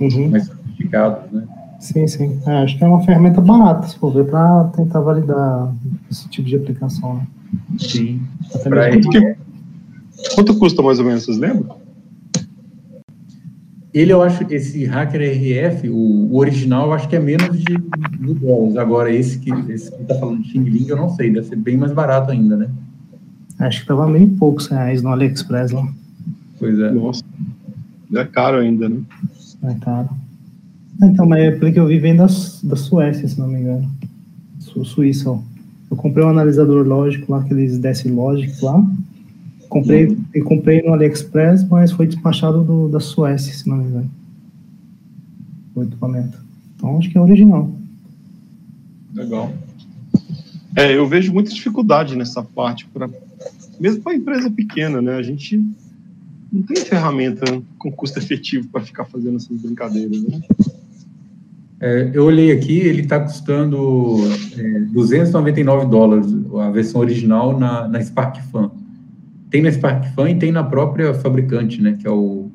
uhum. mais sofisticados, né? Sim, sim. É, acho que é uma ferramenta barata, se for ver, para tentar validar esse tipo de aplicação, né? Sim. Até mesmo Quanto custa mais ou menos, vocês lembram? Ele, eu acho, esse Hacker RF, o, o original, eu acho que é menos de mil dólares. Agora, esse que esse que tá falando de Xing Ling, eu não sei, deve ser bem mais barato ainda, né? Acho que tava meio poucos reais no AliExpress lá. Pois é. Nossa, é caro ainda, né? É caro. Então, mas é pelo que eu vi, vem da, da Suécia, se não me engano. Su, Suíça, ó. Eu comprei um analisador lógico lá, aqueles Desce Logic lá. Comprei, uhum. eu comprei no AliExpress, mas foi despachado do, da Suécia, se não me engano. O equipamento. Então acho que é original. Legal. É, eu vejo muita dificuldade nessa parte, pra, mesmo para empresa pequena, né? A gente não tem ferramenta com custo efetivo para ficar fazendo essas brincadeiras, né? É, eu olhei aqui, ele está custando é, 299 dólares, a versão original na, na SparkFun tem na SparkFun e tem na própria fabricante, né, que é o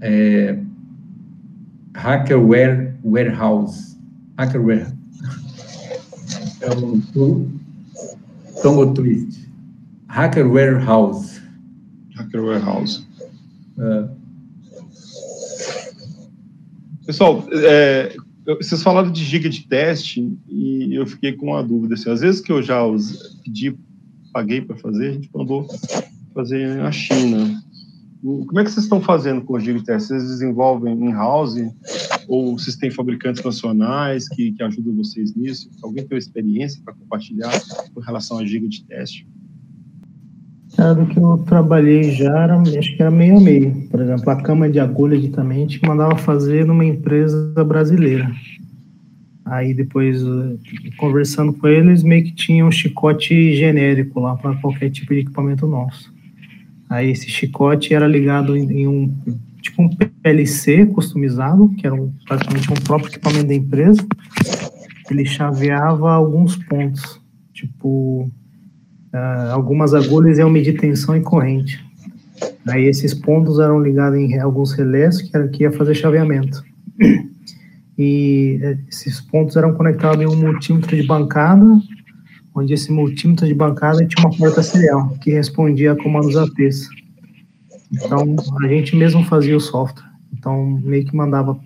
é, Hackerware Warehouse. Hackerware. É o Tongo Twist. Hacker Warehouse. Hacker Warehouse. É. Pessoal, é, vocês falaram de giga de teste e eu fiquei com uma dúvida. Assim, às vezes que eu já pedi paguei para fazer, a gente mandou fazer na China. Como é que vocês estão fazendo com o Gigitest? Vocês desenvolvem in-house ou vocês têm fabricantes nacionais que, que ajudam vocês nisso? Alguém tem experiência para compartilhar com relação a giga de teste? Cara, que eu trabalhei já, era, acho que era meio a meio. Por exemplo, a cama de agulha de também a gente mandava fazer numa empresa brasileira. Aí depois, eh, conversando com eles, meio que tinha um chicote genérico lá para qualquer tipo de equipamento nosso. Aí esse chicote era ligado em, um tipo um PLC customizado, que era um, praticamente um próprio equipamento da empresa. Ele chaveava alguns pontos, tipo uh, algumas agulhas iam medir tensão e corrente. Aí esses pontos eram ligados em alguns relés que, era, que ia fazer chaveamento e esses pontos eram conectados em um multímetro de bancada, onde esse multímetro de bancada tinha uma porta serial que respondia a comandos APs. Então, a gente mesmo fazia o software. Então, meio que mandava,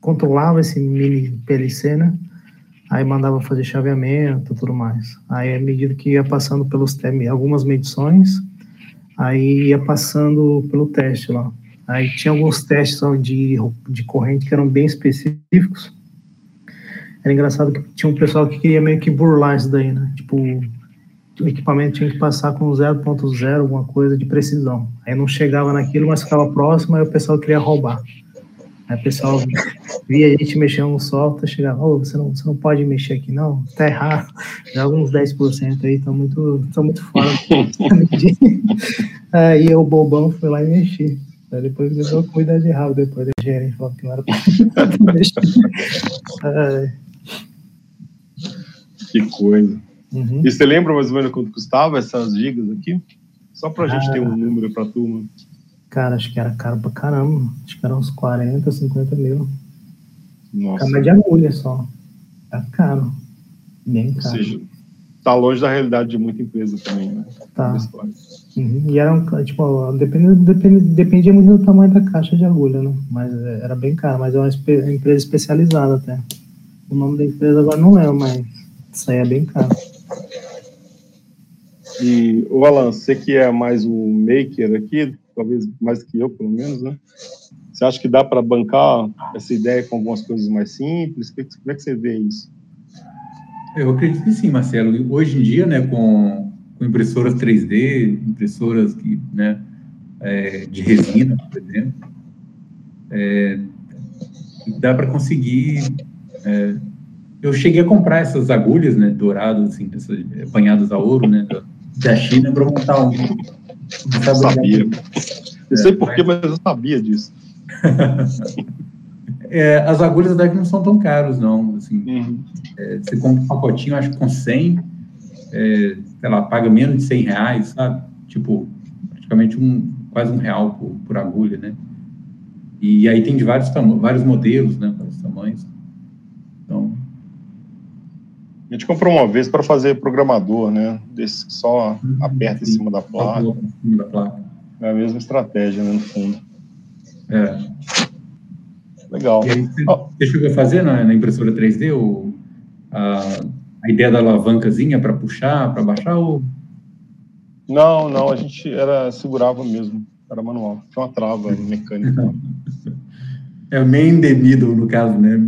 controlava esse mini PLC, né? Aí mandava fazer chaveamento tudo mais. Aí, à medida que ia passando pelos algumas medições, aí ia passando pelo teste lá. Aí tinha alguns testes de, de corrente que eram bem específicos. Era engraçado que tinha um pessoal que queria meio que burlar isso daí, né? Tipo, o equipamento tinha que passar com 0.0, alguma coisa de precisão. Aí não chegava naquilo, mas ficava próximo, aí o pessoal queria roubar. Aí o pessoal via a gente mexendo no software, chegava, oh, você, não, você não pode mexer aqui não, tá errado. Já alguns 10% aí estão muito, tão muito fora. [laughs] [laughs] aí o bobão foi lá e mexi. Aí depois levou cuidar de rabo depois da gerente, falou que não era pra. [laughs] Que coisa. Uhum. E você lembra mais ou menos quanto custava essas gigas aqui? Só para a gente ter um número para a turma. Cara, acho que era caro pra caramba. Acho que era uns 40, 50 mil. Nossa. Câmera de agulha só. Era caro. Bem caro. Ou seja, tá longe da realidade de muita empresa também, né? Tá. Uhum. E era, um, tipo, dependia, dependia, dependia muito do tamanho da caixa de agulha, né? Mas é, era bem caro, mas é uma empresa especializada até. O nome da empresa agora não lembro, mas isso aí é bem caro. E, o Alan, você que é mais um maker aqui, talvez mais que eu, pelo menos, né? Você acha que dá para bancar essa ideia com algumas coisas mais simples? Como é que você vê isso? Eu acredito que sim, Marcelo. Hoje em dia, né, com, com impressoras 3D, impressoras que, né, é, de resina, por exemplo, é, dá para conseguir. É, eu cheguei a comprar essas agulhas, né, douradas, assim, essas, apanhadas a ouro, né, da China para montar um. Eu sabia. Eu sei porquê, mas eu sabia disso. [laughs] é, as agulhas daqui não são tão caros, não. Assim, uhum. é, você compra um pacotinho, acho que com 100, é, sei lá, paga menos de 100 reais, sabe? Tipo, praticamente um, quase um real por, por agulha, né? E aí tem de vários, vários modelos, né? Vários tamanhos. Então, a gente comprou uma vez para fazer programador, né? Desse que só uhum. aperta em cima da placa. Em cima da placa. É a mesma estratégia, né, no fundo. É. Legal. E aí, você, você chegou a fazer na, na impressora 3D o, a, a ideia da alavancazinha para puxar, para baixar? Ou... Não, não, a gente era segurava mesmo, era manual. Tinha uma trava mecânica. [laughs] é o main the middle, no caso, né?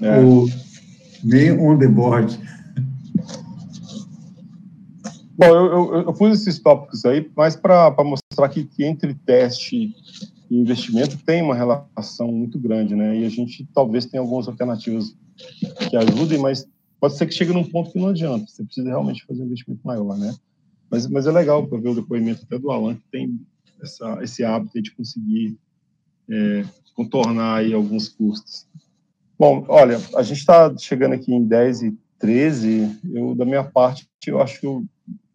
É. O, main on the board. Bom, eu, eu, eu, pus esses tópicos aí, mas para mostrar que, que, entre teste e investimento tem uma relação muito grande, né? E a gente talvez tenha algumas alternativas que ajudem, mas pode ser que chegue num ponto que não adianta. Você precisa realmente fazer um investimento maior, né? Mas, mas é legal para ver o depoimento até do Alan, que tem essa, esse hábito de conseguir é, contornar aí alguns custos. Bom, olha, a gente está chegando aqui em 10 e 13. Eu, da minha parte, eu acho que eu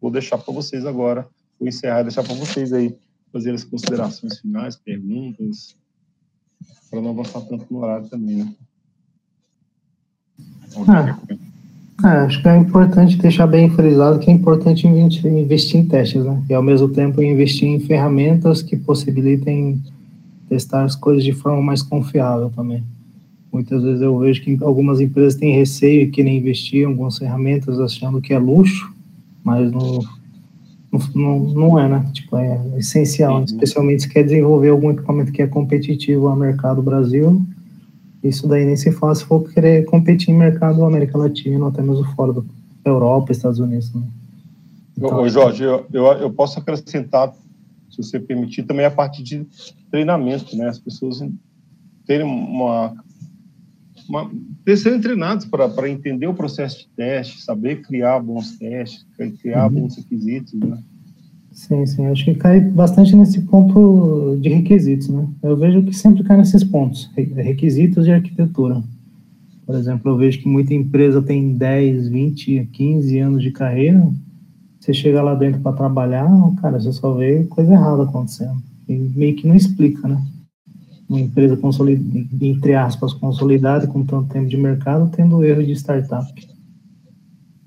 vou deixar para vocês agora, vou encerrar deixar para vocês aí fazer as considerações finais, perguntas, para não avançar tanto no horário também, né? Ah, ah, acho que é importante deixar bem frisado que é importante investir, investir em testes, né? E ao mesmo tempo investir em ferramentas que possibilitem testar as coisas de forma mais confiável também. Muitas vezes eu vejo que algumas empresas têm receio e querem investir em algumas ferramentas achando que é luxo, mas não, não, não é, né? Tipo, é essencial, uhum. especialmente se quer desenvolver algum equipamento que é competitivo ao mercado Brasil. Isso daí nem se faz se for querer competir em mercado América Latina, ou até mesmo fora da Europa, Estados Unidos. Né? Então, Ô, Jorge, eu, eu, eu posso acrescentar, se você permitir, também a parte de treinamento, né? As pessoas terem uma uma, serem treinados para entender o processo de teste, saber criar bons testes, criar uhum. bons requisitos, né? Sim, sim, acho que cai bastante nesse ponto de requisitos, né? Eu vejo que sempre cai nesses pontos, requisitos de arquitetura. Por exemplo, eu vejo que muita empresa tem 10, 20, 15 anos de carreira, você chega lá dentro para trabalhar, cara, você só vê coisa errada acontecendo. E meio que não explica, né? uma empresa entre aspas, consolidada com tanto tempo de mercado, tendo erro de startup.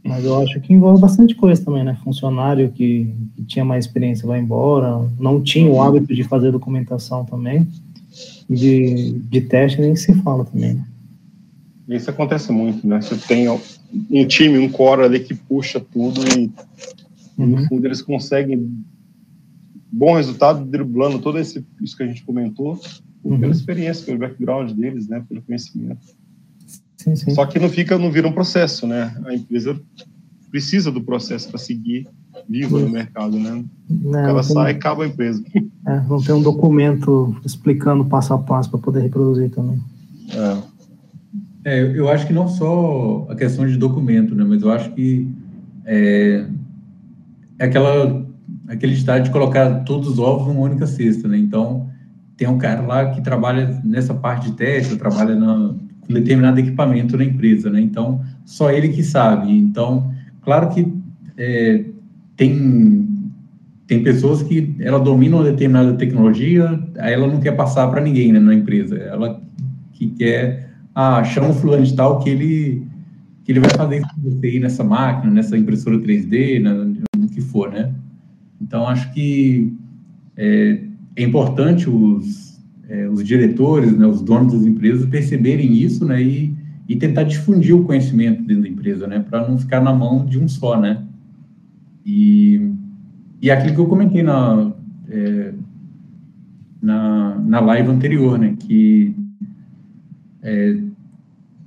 Mas eu acho que envolve bastante coisa também, né? Funcionário que, que tinha mais experiência vai embora, não tinha o hábito de fazer documentação também, de, de teste nem se fala também, né? Isso acontece muito, né? Você tem um time, um core ali que puxa tudo e, uhum. no fundo eles conseguem bom resultado driblando todo esse, isso que a gente comentou uhum. pela experiência, pelo background deles, né? Pelo conhecimento. Sim, sim. Só que não fica, não vira um processo, né? A empresa precisa do processo para seguir viva no mercado, né? Não, ela sai e acaba a empresa. É, vão ter um documento explicando passo a passo para poder reproduzir também. É. é. eu acho que não só a questão de documento, né? Mas eu acho que é, é aquela aquele estado de colocar todos os ovos numa única cesta, né? Então tem um cara lá que trabalha nessa parte de teste, trabalha na, determinado equipamento na empresa, né? Então só ele que sabe. Então claro que é, tem tem pessoas que ela domina uma determinada tecnologia, aí ela não quer passar para ninguém né, na empresa. Ela que quer, ah, chama o tal que ele que ele vai fazer isso com você aí nessa máquina, nessa impressora 3D, no que for, né? Então acho que é, é importante os é, os diretores, né, os donos das empresas perceberem isso, né, e, e tentar difundir o conhecimento dentro da empresa, né, para não ficar na mão de um só, né? E, e aquilo que eu comentei na, é, na, na live anterior, né? Que é,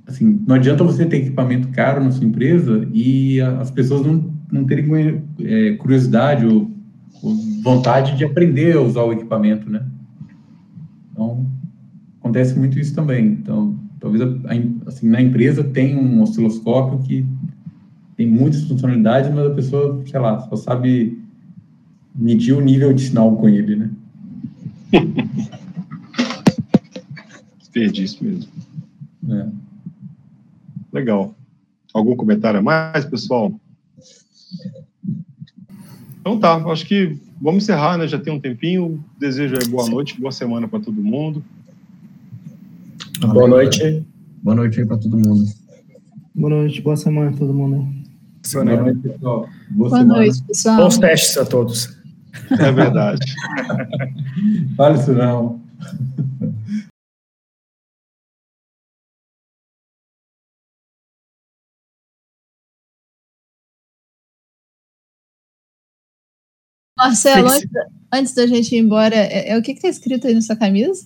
assim, não adianta você ter equipamento caro na sua empresa e as pessoas não, não terem é, curiosidade ou, ou, vontade de aprender a usar o equipamento, né? Então, acontece muito isso também. Então, talvez assim, na empresa tem um osciloscópio que tem muitas funcionalidades, mas a pessoa, sei lá, só sabe medir o nível de sinal com ele, né? [laughs] Desperdício mesmo. É. Legal. Algum comentário a mais, pessoal? Então tá, acho que vamos encerrar, né? Já tem um tempinho. Desejo boa noite, boa semana para todo mundo. Boa noite. Boa noite aí para todo mundo. Boa noite, boa semana para todo mundo. Boa noite, pessoal. Boa, Boa noite, pessoal. Bons testes a todos. É verdade. Fale isso não. Marcelo, antes, antes, da gente ir embora, é, é o que está escrito aí na sua camisa?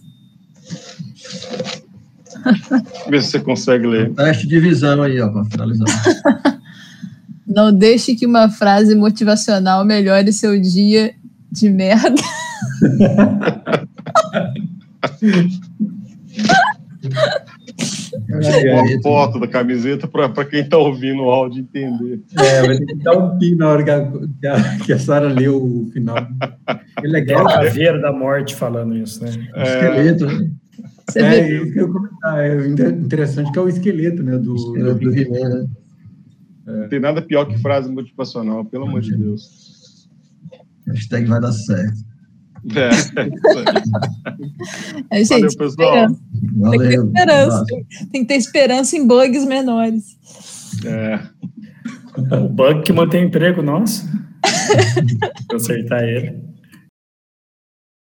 Vê se você consegue ler. Teste de visão aí, ó, para finalizar. [laughs] Não deixe que uma frase motivacional melhore seu dia de merda. [laughs] [laughs] Uma foto da camiseta para quem está ouvindo o áudio entender. É, vai ter que dar um pin na hora que a, que a, que a Sara leu o final. É legal. É a caveira da morte falando isso, né? É... Esqueleto, né? é, isso que eu comentar. É interessante que é o esqueleto, né? Do, esqueleto do, do He-Man, né? É. Tem nada pior que frase motivacional, pelo amor de Deus. Hashtag vai dar certo. É, é gente, Valeu, pessoal. Valeu, tem, que ter esperança. tem que ter esperança em bugs menores. É. O bug que mantém emprego nosso. [laughs] Consertar ele.